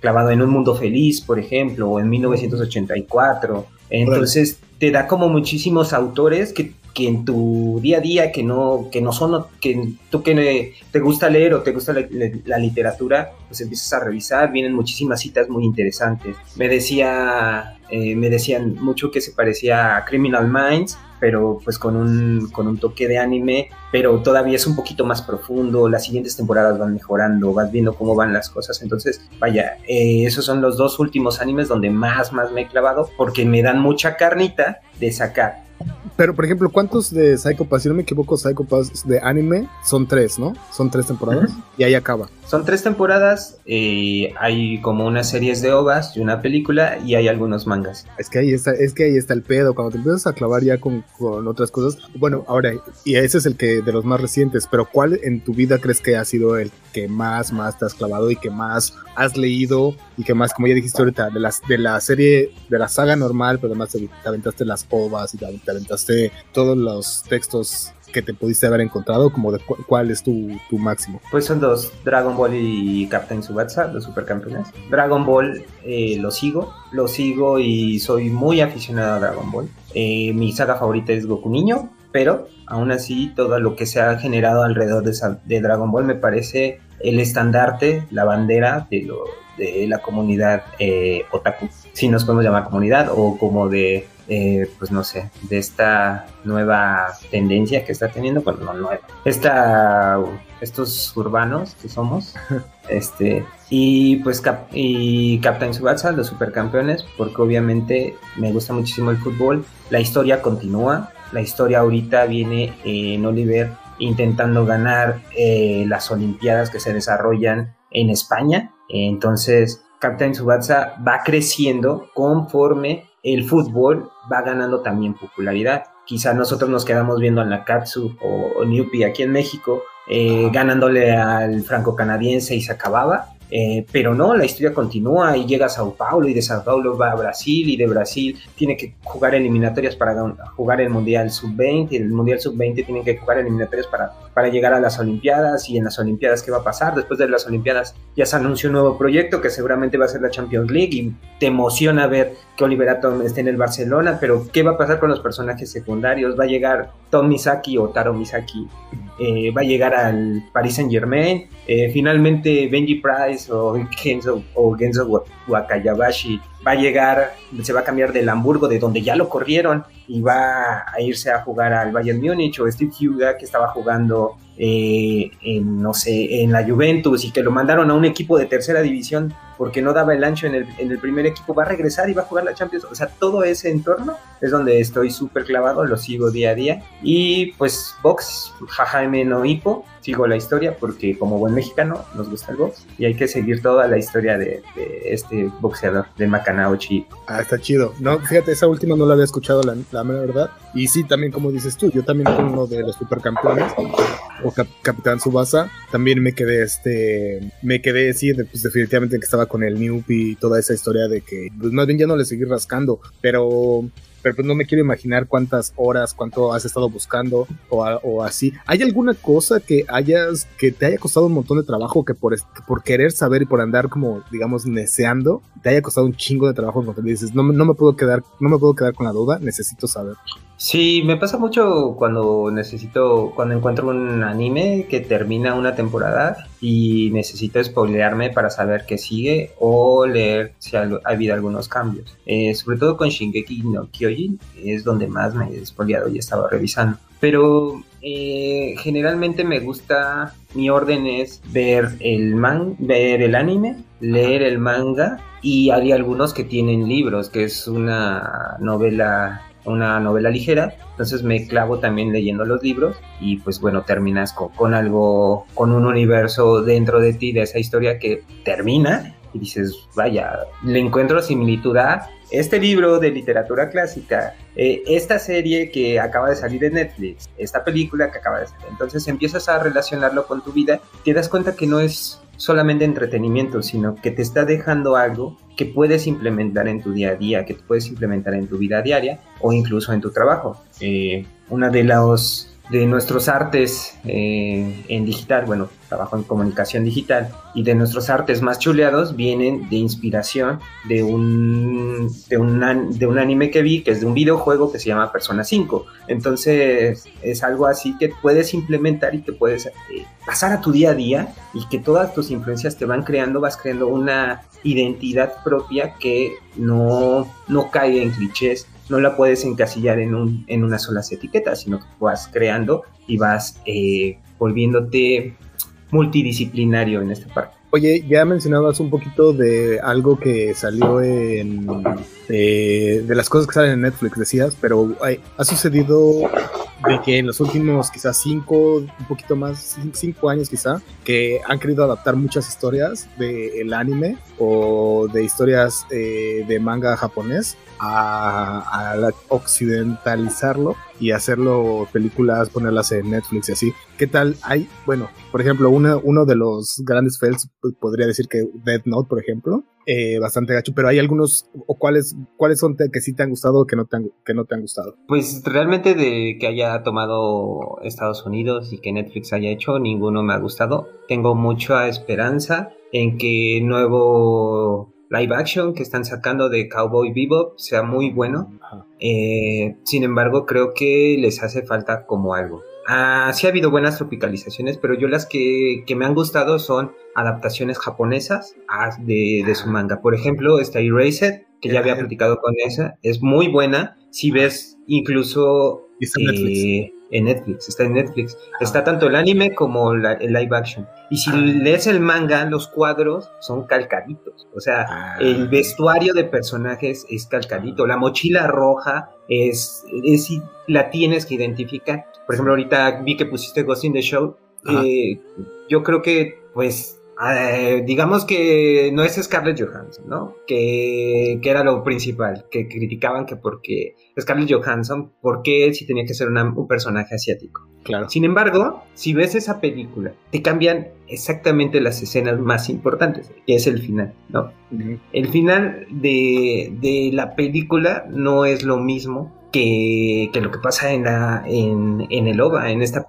clavado en Un Mundo Feliz, por ejemplo, o en 1984. Entonces te da como muchísimos autores que, que, en tu día a día, que no, que no son, que tú que te gusta leer o te gusta la, literatura, pues empiezas a revisar, vienen muchísimas citas muy interesantes. Me decía, eh, me decían mucho que se parecía a Criminal Minds, pero pues con un, con un toque de anime, pero todavía es un poquito más profundo, las siguientes temporadas van mejorando, vas viendo cómo van las cosas, entonces vaya, eh, esos son los dos últimos animes donde más, más me he clavado, porque me dan mucha carnita de sacar. Pero, por ejemplo, ¿cuántos de Psycho Pass? Si no me equivoco, Psycho Pass de anime son tres, ¿no? Son tres temporadas y ahí acaba. Son tres temporadas, eh, hay como unas series de ovas y una película y hay algunos mangas. Es que ahí está, es que ahí está el pedo, cuando te empiezas a clavar ya con, otras cosas. Bueno, ahora, y ese es el que de los más recientes, pero ¿cuál en tu vida crees que ha sido el que más, más te has clavado y que más has leído y que más, como ya dijiste ahorita, de, las, de la serie, de la saga normal, pero además te, aventaste las ovas y te aventaste todos los textos que te pudiste haber encontrado? Como de cuál es tu, tu, máximo? Pues son dos, Dragon Ball y Captain Subasa, los supercampeones. Dragon Ball eh, lo sigo, lo sigo y soy muy aficionado a Dragon Ball. Eh, mi saga favorita es Goku Niño, pero aún así todo lo que se ha generado alrededor de, de Dragon Ball me parece el estandarte, la bandera de, lo, de la comunidad eh, otaku, si nos podemos llamar comunidad, o como de eh, pues no sé, de esta nueva tendencia que está teniendo, bueno, no nueva, esta, estos urbanos que somos, (laughs) este, y pues y Captain Subasa, los supercampeones, porque obviamente me gusta muchísimo el fútbol, la historia continúa, la historia ahorita viene en Oliver intentando ganar eh, las Olimpiadas que se desarrollan en España, entonces Captain Subasa va creciendo conforme el fútbol va ganando también popularidad. Quizá nosotros nos quedamos viendo a Nakatsu o, o Newpie aquí en México, eh, ganándole al franco-canadiense y se acababa. Eh, pero no, la historia continúa y llega a Sao Paulo y de Sao Paulo va a Brasil y de Brasil tiene que jugar eliminatorias para jugar el Mundial Sub-20 y el Mundial Sub-20 tienen que jugar eliminatorias para, para llegar a las Olimpiadas y en las Olimpiadas qué va a pasar. Después de las Olimpiadas ya se anunció un nuevo proyecto que seguramente va a ser la Champions League y te emociona ver que Oliver Atom esté en el Barcelona, pero ¿qué va a pasar con los personajes secundarios? ¿Va a llegar Tom Misaki o Taro Misaki? Eh, ¿Va a llegar al Paris Saint Germain? Eh, finalmente Benji Price o Genzo, o Genzo Wakayabashi va a llegar, se va a cambiar del Hamburgo, de donde ya lo corrieron, y va a irse a jugar al Bayern Múnich, o Steve Huga, que estaba jugando eh, en, no sé, en la Juventus, y que lo mandaron a un equipo de tercera división porque no daba el ancho en el, en el primer equipo, va a regresar y va a jugar la Champions. O sea, todo ese entorno es donde estoy súper clavado, lo sigo día a día. Y pues box, jajaime no hipo, sigo la historia porque como buen mexicano nos gusta el box y hay que seguir toda la historia de, este boxeador de Macanauchi. Ah, está chido. No, fíjate, esa última no la había escuchado, la, la verdad. Y sí, también como dices tú, yo también con uno de los supercampeones o Capitán Subasa, también me quedé, este, me quedé, sí, pues definitivamente que estaba con el Newbie y toda esa historia de que, pues más bien ya no le seguí rascando, pero pero pues no me quiero imaginar cuántas horas, cuánto has estado buscando o, así. ¿Hay alguna cosa que hayas, que te haya costado un montón de trabajo que por, por querer saber y por andar como, digamos, neceando, te haya costado un chingo de trabajo te dices, no, no me puedo quedar, no me puedo quedar con la duda, necesito saber? Sí, me pasa mucho cuando necesito, cuando encuentro un anime que termina una temporada y necesito spoilearme para saber qué sigue o leer si ha, habido algunos cambios. Eh, sobre todo con Shingeki no Es donde más me he spoileado y estaba revisando. Pero eh, generalmente me gusta, mi orden es ver el man, ver el anime, leer el manga y hay algunos que tienen libros, que es una novela una novela ligera, entonces me clavo también leyendo los libros y pues bueno, terminas con, algo, con un universo dentro de ti de esa historia que termina y dices, vaya, le encuentro similitud a este libro de literatura clásica, eh, esta serie que acaba de salir de Netflix, esta película que acaba de salir. Entonces empiezas a relacionarlo con tu vida, te das cuenta que no es solamente entretenimiento, sino que te está dejando algo que puedes implementar en tu día a día, que puedes implementar en tu vida diaria o incluso en tu trabajo. Eh, una de los de nuestros artes eh, en digital, bueno, trabajo en comunicación digital, y de nuestros artes más chuleados vienen de inspiración de un, de un, de un anime que vi, que es de un videojuego que se llama Persona 5. Entonces es algo así que puedes implementar y que puedes eh, pasar a tu día a día y que todas tus influencias te van creando, vas creando una identidad propia que no, no cae en clichés, no la puedes encasillar en, un, en una sola etiqueta, sino que vas creando y vas eh, volviéndote multidisciplinario en esta parte. Oye, ya mencionabas un poquito de algo que salió en. Eh, de las cosas que salen en Netflix, decías, pero ¿ha sucedido de que en los últimos quizás cinco, un poquito más, cinco años quizá, que han querido adaptar muchas historias del anime o de historias eh, de manga japonés a, occidentalizarlo y hacerlo películas, ponerlas en Netflix y así. ¿Qué tal? Hay, bueno, por ejemplo, uno, de los grandes fails, podría decir que Death Note, por ejemplo, eh, bastante gacho, pero hay algunos, o cuáles, cuáles son que sí te han gustado o que no te han, que no te han gustado. Pues realmente de que haya tomado Estados Unidos y que Netflix haya hecho, ninguno me ha gustado. Tengo mucha esperanza en que nuevo live action que están sacando de Cowboy Bebop sea muy bueno. Eh, sin embargo, creo que les hace falta como algo. Ah, sí ha habido buenas tropicalizaciones, pero yo las que, me han gustado son adaptaciones japonesas de, de, su manga. Por ejemplo, está Erased, que ya había platicado con esa, es muy buena. Si ves incluso eh, en Netflix, está en Netflix. Está tanto el anime como el live action. Y si lees el manga, los cuadros son calcaditos. O sea, ah. el vestuario de personajes es calcadito. La mochila roja es, es la tienes que identificar. Por ejemplo, ahorita vi que pusiste Ghost in the Show. Eh, yo creo que, pues, eh, digamos que no es Scarlett Johansson, ¿no? Que, era lo principal, que criticaban que porque Scarlett Johansson, ¿por qué si tenía que ser un personaje asiático? Claro. Sin embargo, si ves esa película, te cambian exactamente las escenas más importantes, que es el final, ¿no? El final de, de la película no es lo mismo que, lo que pasa en, la, en, en el OVA, en esta...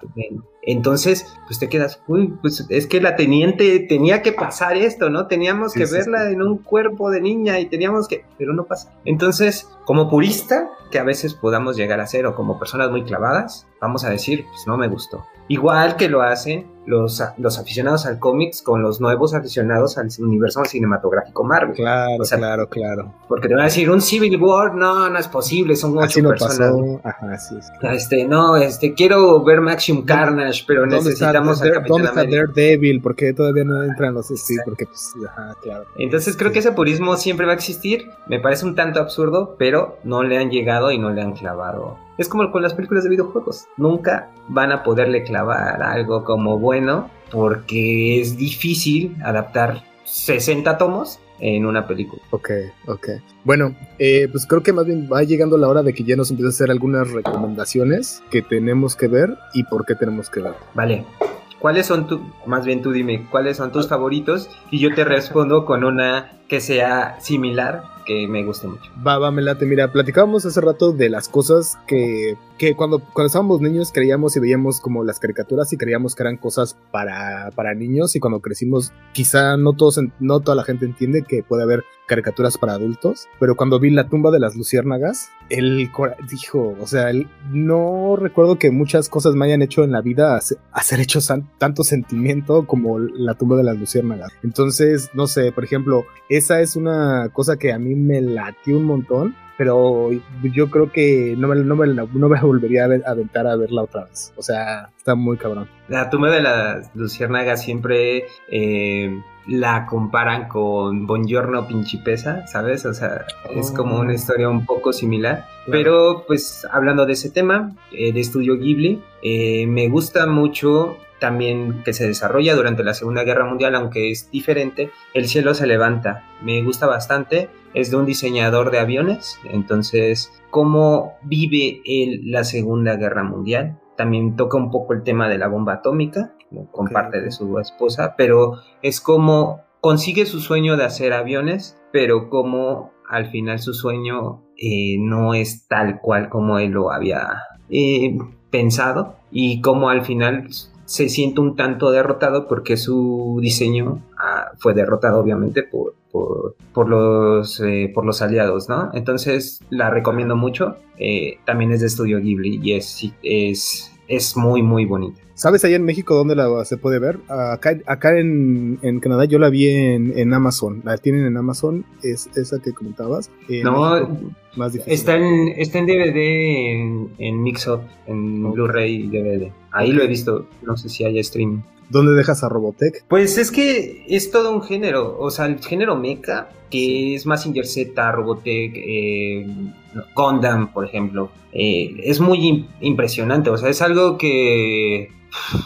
entonces, pues te quedas, uy, pues es que la teniente tenía que pasar esto, ¿no? Teníamos que verla en un cuerpo de niña y teníamos que, pero no pasa. Entonces, como purista, que a veces podamos llegar a ser, o como personas muy clavadas, vamos a decir, pues no me gustó. Igual que lo hacen los, los aficionados al cómics con los nuevos aficionados al universo cinematográfico Marvel. Claro, claro, claro. Porque te van a decir, un Civil War, no, no es posible, son ocho personas. Ajá, así es. Este, no, este, quiero ver Maximum Carnage, pero necesitamos a ¿Dónde está Daredevil? Porque todavía no entran los sí, porque pues, ajá, claro. Entonces creo que ese purismo siempre va a existir. Me parece un tanto absurdo, pero no le han llegado y no le han clavado es como con las películas de videojuegos. Nunca van a poderle clavar algo como bueno porque es difícil adaptar 60 tomos en una película. Ok, ok. Bueno, eh, pues creo que más bien va llegando la hora de que ya nos empiece a hacer algunas recomendaciones que tenemos que ver y por qué tenemos que ver. Vale. ¿Cuáles son tu, más bien tú dime, cuáles son tus favoritos? Y yo te respondo con una que sea similar que me guste mucho. Va, va. Mira, platicábamos hace rato de las cosas que, que cuando, cuando estábamos niños creíamos y veíamos como las caricaturas y creíamos que eran cosas para, para niños y cuando crecimos quizá no, todos, no toda la gente entiende que puede haber caricaturas para adultos, pero cuando vi la tumba de las luciérnagas, él dijo, o sea, él, no recuerdo que muchas cosas me hayan hecho en la vida hacer hecho tanto sentimiento como la tumba de las luciérnagas. Entonces, no sé, por ejemplo, esa es una cosa que a mí me latió un montón, pero yo creo que no me, no me, no me volvería a, aventar a verla otra vez. O sea, está muy cabrón. La tumba de las luciérnagas siempre eh, la comparan con Bongiorno Pinchipesa, ¿sabes? O sea, es como una oh. historia un poco similar. Pero pues hablando de ese tema, eh, de Estudio Ghibli, eh, me gusta mucho también que se desarrolla durante la Segunda Guerra Mundial, aunque es diferente, El cielo se levanta. Me gusta bastante, es de un diseñador de aviones, entonces cómo vive él la Segunda Guerra Mundial. También toca un poco el tema de la bomba atómica, con parte de su esposa, pero es como consigue su sueño de hacer aviones, pero como al final su sueño eh, no es tal cual como él lo había eh, pensado y como al final se siente un tanto derrotado porque su diseño ah, fue derrotado obviamente por, por, los, eh, por los aliados, ¿no? Entonces la recomiendo mucho. Eh, también es de estudio Ghibli y es, es, es muy, muy bonita. ¿Sabes allá en México dónde la se puede ver? Acá, acá en, en Canadá yo la vi en, en, Amazon. La tienen en Amazon, es esa que comentabas. no, más difícil. Está en, está en DVD en, en Mixup, en Blu-ray y DVD. Ahí lo he visto, no sé si haya streaming. ¿Dónde dejas a Robotech? Pues es que es todo un género, o sea, el género mecha, que es más Z, Robotech, eh, Gundam, por ejemplo, eh, es muy impresionante, o sea, es algo que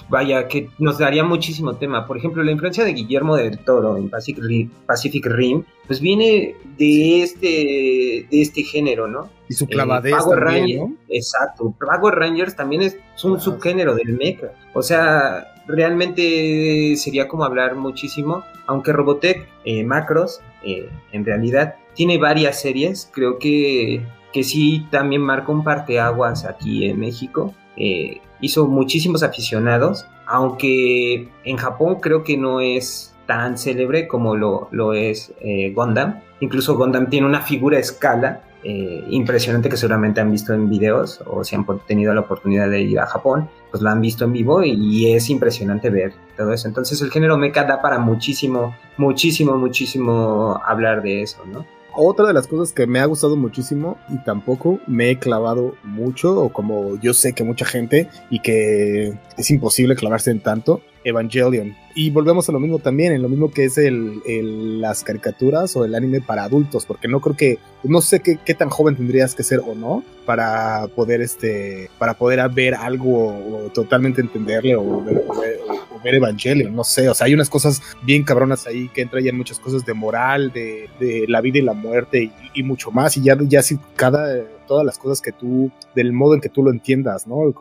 vaya, que nos daría muchísimo tema. Por ejemplo, la influencia de Guillermo del Toro en Pacific Rim, pues viene de este, de este género, ¿no? Y su clavadez también, ¿no? Exacto. Power Rangers también es un subgénero del mecha. O sea, realmente sería como hablar muchísimo, aunque Robotech, eh, Macros, eh, en realidad tiene varias series, creo que, que sí también marca un parteaguas aquí en México. Eh, hizo muchísimos aficionados, aunque en Japón creo que no es tan célebre como lo, lo es eh, Gundam. Incluso Gundam tiene una figura a escala eh, impresionante que seguramente han visto en videos o si han tenido la oportunidad de ir a Japón, pues la han visto en vivo y, es impresionante ver todo eso. Entonces el género mecha da para muchísimo, muchísimo, muchísimo hablar de eso, ¿no? Otra de las cosas que me ha gustado muchísimo y tampoco me he clavado mucho, o como yo sé que mucha gente y que es imposible clavarse en tanto, Evangelion. Y volvemos a lo mismo también, en lo mismo que es el, las caricaturas o el anime para adultos, porque no creo que, no sé qué, qué, tan joven tendrías que ser o no para poder, este, para poder ver algo o, totalmente entenderle o ver, ver, Evangelion, no sé, o sea, hay unas cosas bien cabronas ahí que entran ya en muchas cosas de moral, de, de la vida y la muerte y, mucho más, y ya, ya si cada todas las cosas que tú, del modo en que tú lo entiendas, ¿no?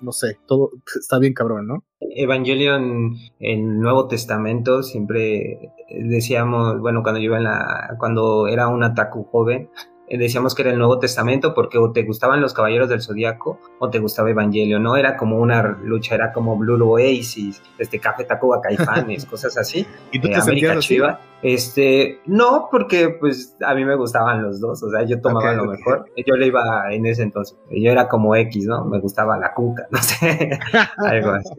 no sé, todo está bien cabrón, ¿no? Evangelion en Nuevo Testamento siempre decíamos, bueno, cuando yo en la, cuando era un ataku joven, decíamos que era el Nuevo Testamento porque o te gustaban los Caballeros del Zodíaco o te gustaba Evangelio, ¿no? Era como una lucha, era como Blue Oasis, este Café Tacuba Caifanes, (laughs) cosas así. ¿Y tú te eh, América Chiva. Este, no, porque pues a mí me gustaban los dos, o sea, yo tomaba lo mejor. Yo le iba en ese entonces, yo era como X, ¿no? Me gustaba la cuca, (laughs) no sé, algo así.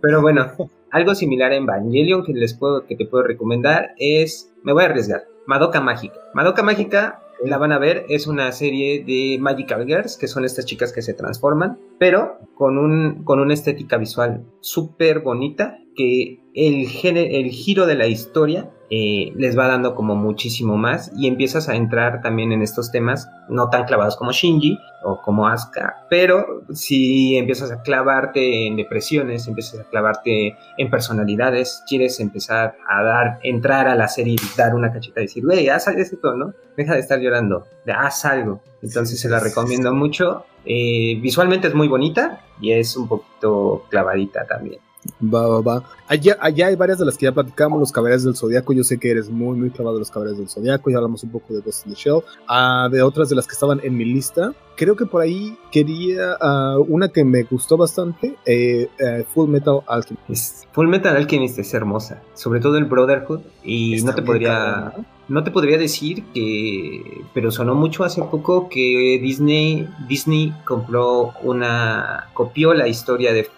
Pero bueno, algo similar a Evangelion que les puedo, que te puedo recomendar es, me voy a arriesgar, Madoka Mágica. Madoka Mágica la van a ver, es una serie de Magical Girls, que son estas chicas que se transforman, pero con, un, con una estética visual súper bonita, que el, el giro de la historia eh, les va dando como muchísimo más y empiezas a entrar también en estos temas no tan clavados como Shinji o como Asuka, pero si empiezas a clavarte en depresiones, empiezas a clavarte en personalidades, quieres empezar a dar, entrar a la serie y dar una cacheta y decir, wey, haz esto, ¿no? Deja de estar llorando, haz algo. Entonces se la recomiendo mucho. Eh, visualmente es muy bonita y es un poquito clavadita también. Va, va, va. Allá, allá hay varias de las que ya platicamos, los caballeros del zodiaco. Yo sé que eres muy, muy clavado de los caballeros del zodiaco. Ya hablamos un poco de Ghost in the Shell. Ah, de otras de las que estaban en mi lista. Creo que por ahí quería ah, una que me gustó bastante: eh, eh, Full Metal Alchemist. Full Metal Alchemist es hermosa, sobre todo el Brotherhood. Y no te podría. ¿no? Te podría decir que, pero sonó mucho hace poco que Disney, Disney compró una, copió la historia de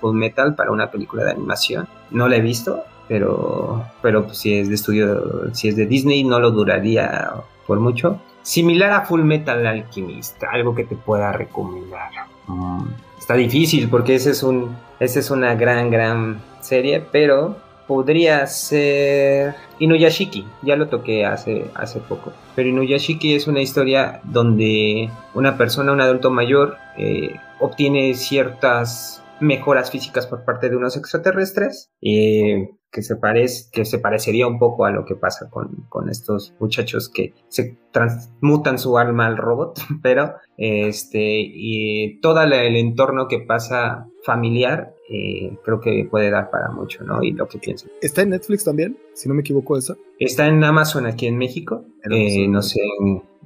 Full Metal para una película de animación. No la he visto, pero, pero pues, si es de estudio, si es de Disney, no lo duraría por mucho. Similar a Full Metal Alchemist, algo que te pueda recomendar. Mm, está difícil porque ese es un, es una gran, gran serie, pero podría ser Inuyashiki, ya lo toqué hace, hace poco. Pero Inuyashiki es una historia donde una persona, un adulto mayor, eh, obtiene ciertas mejoras físicas por parte de unos extraterrestres eh, que, se parece, que se parecería un poco a lo que pasa con, con estos muchachos que se transmutan su alma al robot, (laughs) pero este, y todo el entorno que pasa familiar eh, creo que puede dar para mucho, ¿no? Y lo que pienso. ¿Está en Netflix también? Si no me equivoco, esa. Está en Amazon aquí en México. Eh, no sé,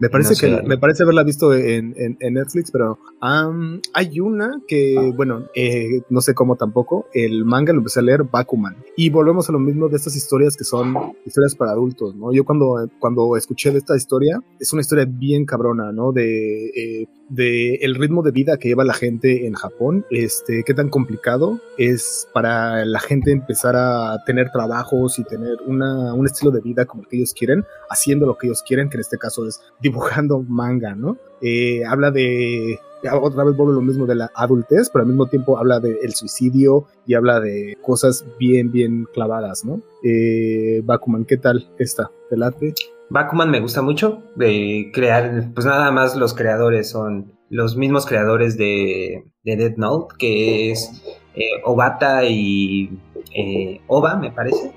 Me parece que me parece haberla visto en, en, Netflix, pero hay una que, bueno, eh, no sé cómo tampoco, el manga lo empecé a leer, Bakuman. Y volvemos a lo mismo de estas historias que son historias para adultos, ¿no? Yo cuando, cuando escuché de esta historia, es una historia bien cabrona, ¿no? De, eh, de el ritmo de vida que lleva la gente en Japón, este, qué tan complicado es para la gente empezar a tener trabajos y tener una, un estilo de vida como el que ellos quieren, haciendo lo que ellos quieren, que en este caso es dibujando manga, ¿no? Eh, habla de otra vez vuelve lo mismo de la adultez, pero al mismo tiempo habla del suicidio y habla de cosas bien, bien clavadas, ¿no? Eh, Bakuman, ¿qué tal está? ¿Te late? Bakuman me gusta mucho de crear, pues nada más los creadores son los mismos creadores de, de Dead Note, que es eh, Obata y eh, Oba, me parece.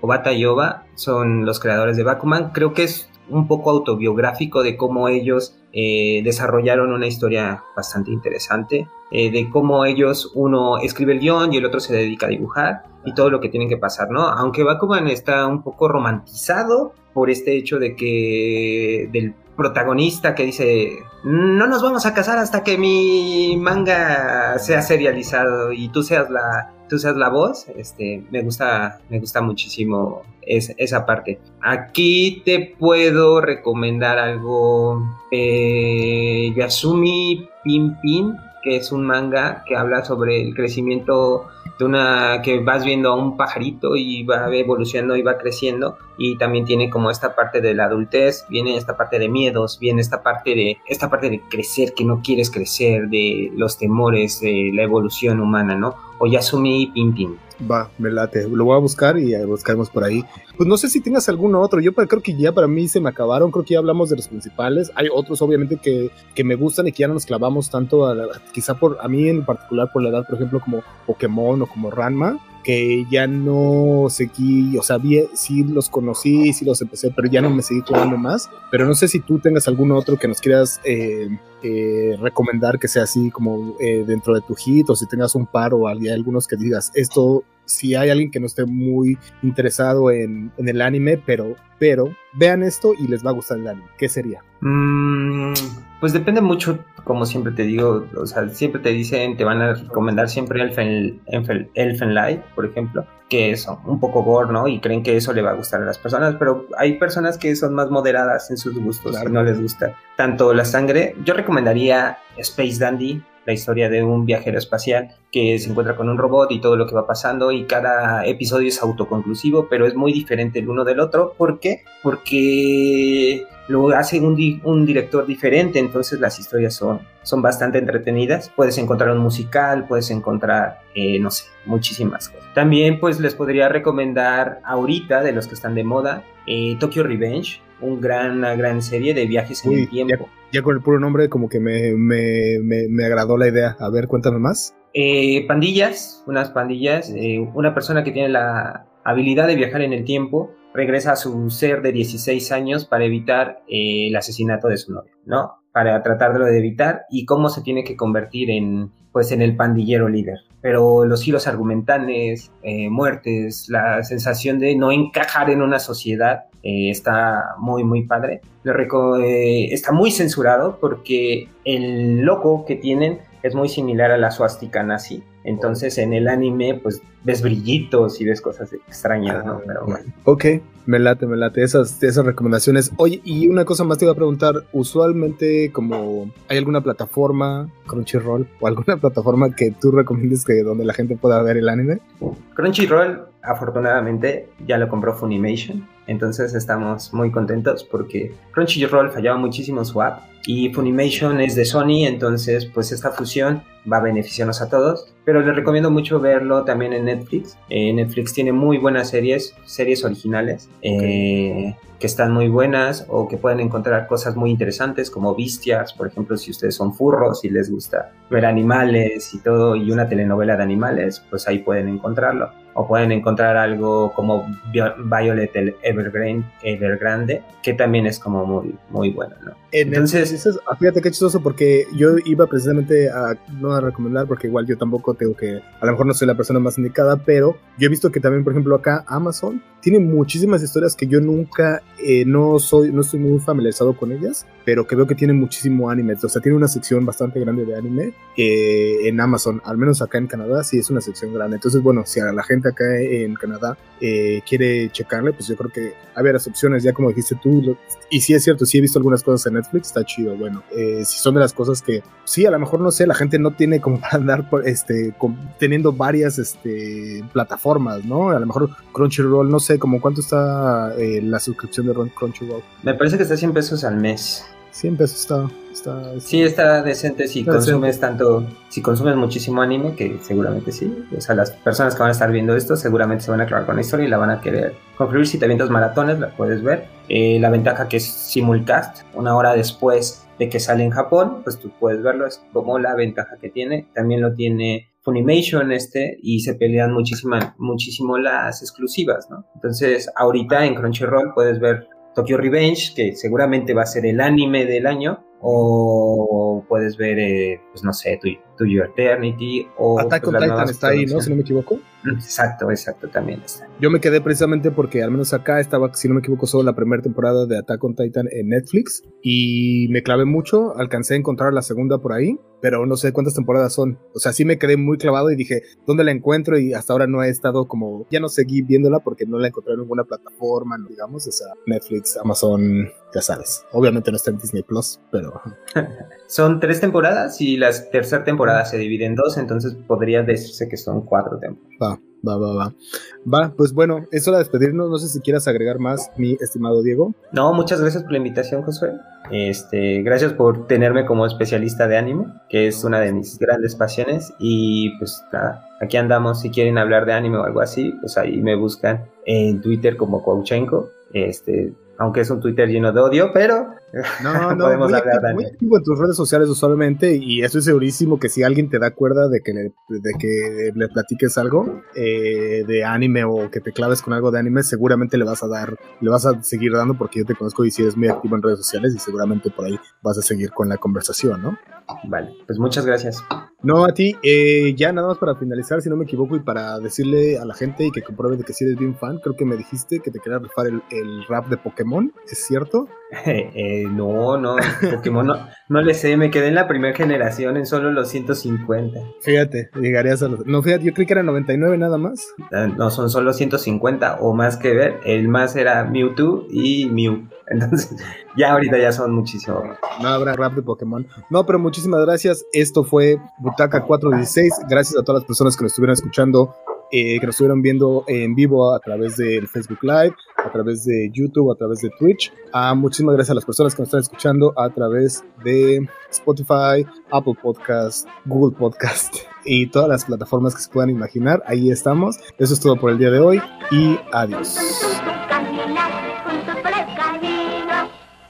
Obata y Oba son los creadores de Bakuman. Creo que es un poco autobiográfico de cómo ellos eh, desarrollaron una historia bastante interesante, eh, de cómo ellos, uno escribe el guion y el otro se dedica a dibujar y todo lo que tienen que pasar, ¿no? Aunque Bakuman está un poco romantizado por este hecho de que del protagonista que dice no nos vamos a casar hasta que mi manga sea serializado y tú seas la tú seas la voz, este, me gusta, me gusta muchísimo esa parte. Aquí te puedo recomendar algo, eh, Yasumi Pin Pin, que es un manga que habla sobre el crecimiento de una que vas viendo a un pajarito y va evolucionando y va creciendo y también tiene como esta parte de la adultez, viene esta parte de miedos, viene esta parte de esta parte de crecer que no quieres crecer, de los temores, de la evolución humana, ¿no? o Yasumi Pimpin. Va, me late. Lo voy a buscar y buscaremos por ahí. Pues no sé si tengas alguno otro. Yo creo que ya para mí se me acabaron. Creo que ya hablamos de los principales. Hay otros, obviamente, que, que me gustan y que ya no nos clavamos tanto. A quizá por a mí en particular por la edad, por ejemplo, como Pokémon o como Ranma que ya no seguí, o sea, sí los conocí, sí los empecé, pero ya no me seguí jugando más. Pero no sé si tú tengas algún otro que nos quieras eh, eh, recomendar que sea así como eh, dentro de tu hit, o si tengas un par o hay algunos que digas, esto, si hay alguien que no esté muy interesado en, en el anime, pero, pero vean esto y les va a gustar el anime, ¿qué sería? Mm, pues depende mucho, como siempre te digo, o sea, siempre te dicen, te van a recomendar siempre Elfen, Elfen, Elfen Light, por ejemplo, que es un poco gore, ¿no? Y creen que eso le va a gustar a las personas, pero hay personas que son más moderadas en sus gustos, y no les gusta tanto la sangre. Yo recomendaría Space Dandy, la historia de un viajero espacial que se encuentra con un robot y todo lo que va pasando y cada episodio es autoconclusivo, pero es muy diferente el uno del otro. ¿Por qué? Porque lo hace un, un director diferente, entonces las historias son, son bastante entretenidas. Puedes encontrar un musical, puedes encontrar, eh, no sé, muchísimas cosas. También pues les podría recomendar ahorita, de los que están de moda, eh, Tokyo Revenge, un gran, una gran serie de viajes en el tiempo. Ya, con el puro nombre como que me, me, me, agradó la idea. A ver, cuéntame más. Eh, pandillas, unas pandillas, una persona que tiene la habilidad de viajar en el tiempo regresa a su ser de 16 años para evitar eh, el asesinato de su novio, ¿no? Para tratarlo de evitar y cómo se tiene que convertir en, pues, en el pandillero líder. Pero los giros argumentales, eh, muertes, la sensación de no encajar en una sociedad eh, está muy, muy padre. está muy censurado porque el loco que tienen es muy similar a la suástica nazi. Entonces en el anime pues ves brillitos y ves cosas extrañas, ¿no? Pero bueno. Ok, me late, me late esas, esas recomendaciones. Oye, y una cosa más te iba a preguntar, usualmente como hay alguna plataforma, Crunchyroll, o alguna (laughs) plataforma que tú recomiendes que donde la gente pueda ver el anime? Crunchyroll, afortunadamente, ya lo compró Funimation. Entonces estamos muy contentos porque Crunchyroll fallaba muchísimo su app y Funimation es de Sony, entonces pues esta fusión va a beneficiarnos a todos. Pero les recomiendo mucho verlo también en Netflix. Eh, Netflix tiene muy buenas series, series originales. Eh, que están muy buenas o que pueden encontrar cosas muy interesantes como Bistias, por ejemplo, si ustedes son furros y les gusta ver animales y todo y una telenovela de animales, pues ahí pueden encontrarlo. O pueden encontrar algo como Violet Evergrande, Evergrande que también es como muy, muy bueno, ¿no? Entonces, ah, fíjate qué chistoso porque yo iba precisamente a no a recomendar porque igual yo tampoco tengo que, a lo mejor no soy la persona más indicada, pero yo he visto que también, por ejemplo, acá Amazon tiene muchísimas historias que yo nunca, eh, no soy, no estoy muy familiarizado con ellas, pero que veo que tiene muchísimo anime. O sea, tiene una sección bastante grande de anime eh, en Amazon, al menos acá en Canadá sí es una sección grande. Entonces, bueno, si a la gente acá en Canadá eh, quiere checarle, pues yo creo que hay varias opciones, ya como dijiste tú, y sí es cierto, sí he visto algunas cosas en Netflix, está chido. Bueno, eh, si son de las cosas que, sí, a lo mejor no sé, la gente no tiene como (laughs) para andar este, teniendo varias este, plataformas, ¿no? A lo mejor Crunchyroll, no sé, como cuánto está la suscripción de Crunchyroll. Me parece que está 100 pesos al mes. 100 pesos está, está, Sí, está decente si consumes tanto, si consumes muchísimo anime, que seguramente sí. O sea, las personas que van a estar viendo esto seguramente se van a clavar con la historia y la van a querer concluir. Si te avientas maratones, la puedes ver. Eh, la ventaja que es simulcast, una hora después de que sale en Japón, pues tú puedes verlo, es como la ventaja que tiene. También lo tiene Funimation este y se pelean muchísimo, muchísimo las exclusivas, ¿no? Entonces, ahorita en Crunchyroll puedes ver Tokyo Revenge, que seguramente va a ser el anime del año, o puedes ver, eh, pues no sé, To, Your Eternity, o... Attack on Titan está ahí, ¿no? Si no me equivoco. Exacto, exacto, también está. Yo me quedé precisamente porque al menos acá estaba, si no me equivoco, solo la primera temporada de Attack on Titan en Netflix y me clavé mucho, alcancé a encontrar la segunda por ahí, pero no sé cuántas temporadas son. O sea, sí me quedé muy clavado y dije, ¿dónde la encuentro? Y hasta ahora no he estado como, ya no seguí viéndola porque no la encontré en ninguna plataforma, digamos, o sea, Netflix, Amazon, ya sabes. Obviamente no está en Disney Plus, pero... (laughs) son tres temporadas y la tercera temporada se divide en dos, entonces podría decirse que son cuatro temporadas. Va, va, va. Va, pues bueno, es hora de despedirnos. No sé si quieras agregar más, mi estimado Diego. No, muchas gracias por la invitación, Josué. Este, gracias por tenerme como especialista de anime, que es una de mis grandes pasiones. Y pues nada, aquí andamos. Si quieren hablar de anime o algo así, pues ahí me buscan en Twitter como Kouchenko. Este, aunque es un Twitter lleno de odio, pero no, no, (laughs) podemos muy, hablar muy activo en tus redes sociales usualmente y estoy segurísimo que si alguien te da cuerda de que le, de que le platiques algo eh, de anime o que te claves con algo de anime, seguramente le vas a dar, le vas a seguir dando porque yo te conozco y si eres muy activo en redes sociales y seguramente por ahí vas a seguir con la conversación, ¿no? Vale, pues muchas gracias. No, a ti, eh, ya nada más para finalizar, si no me equivoco, y para decirle a la gente y que compruebe de que si eres bien fan, creo que me dijiste que te quería rifar el, el rap de Pokémon, ¿es cierto? (laughs) Eh, no, no, Pokémon no, no le sé, me quedé en la primera generación en solo los 150. Fíjate, llegarías a los... No, fíjate, yo creí que era 99 nada más. Ah, no, son solo 150 o más que ver. El más era Mewtwo y Mew. (laughs) Entonces, ya ahorita ya son muchísimo. No habrá rap de Pokémon. No, pero muchísimas gracias. Esto fue Butaca 416. Gracias a todas las personas que nos estuvieron escuchando eh, que nos estuvieron viendo en vivo a través del Facebook Live, a través de YouTube, a través de Twitch. Ah, muchísimas gracias a las personas que nos están escuchando a través de Spotify, Apple Podcast, Google Podcast (laughs) y todas las plataformas que se puedan imaginar. Ahí estamos. Eso es todo por el día de hoy y adiós.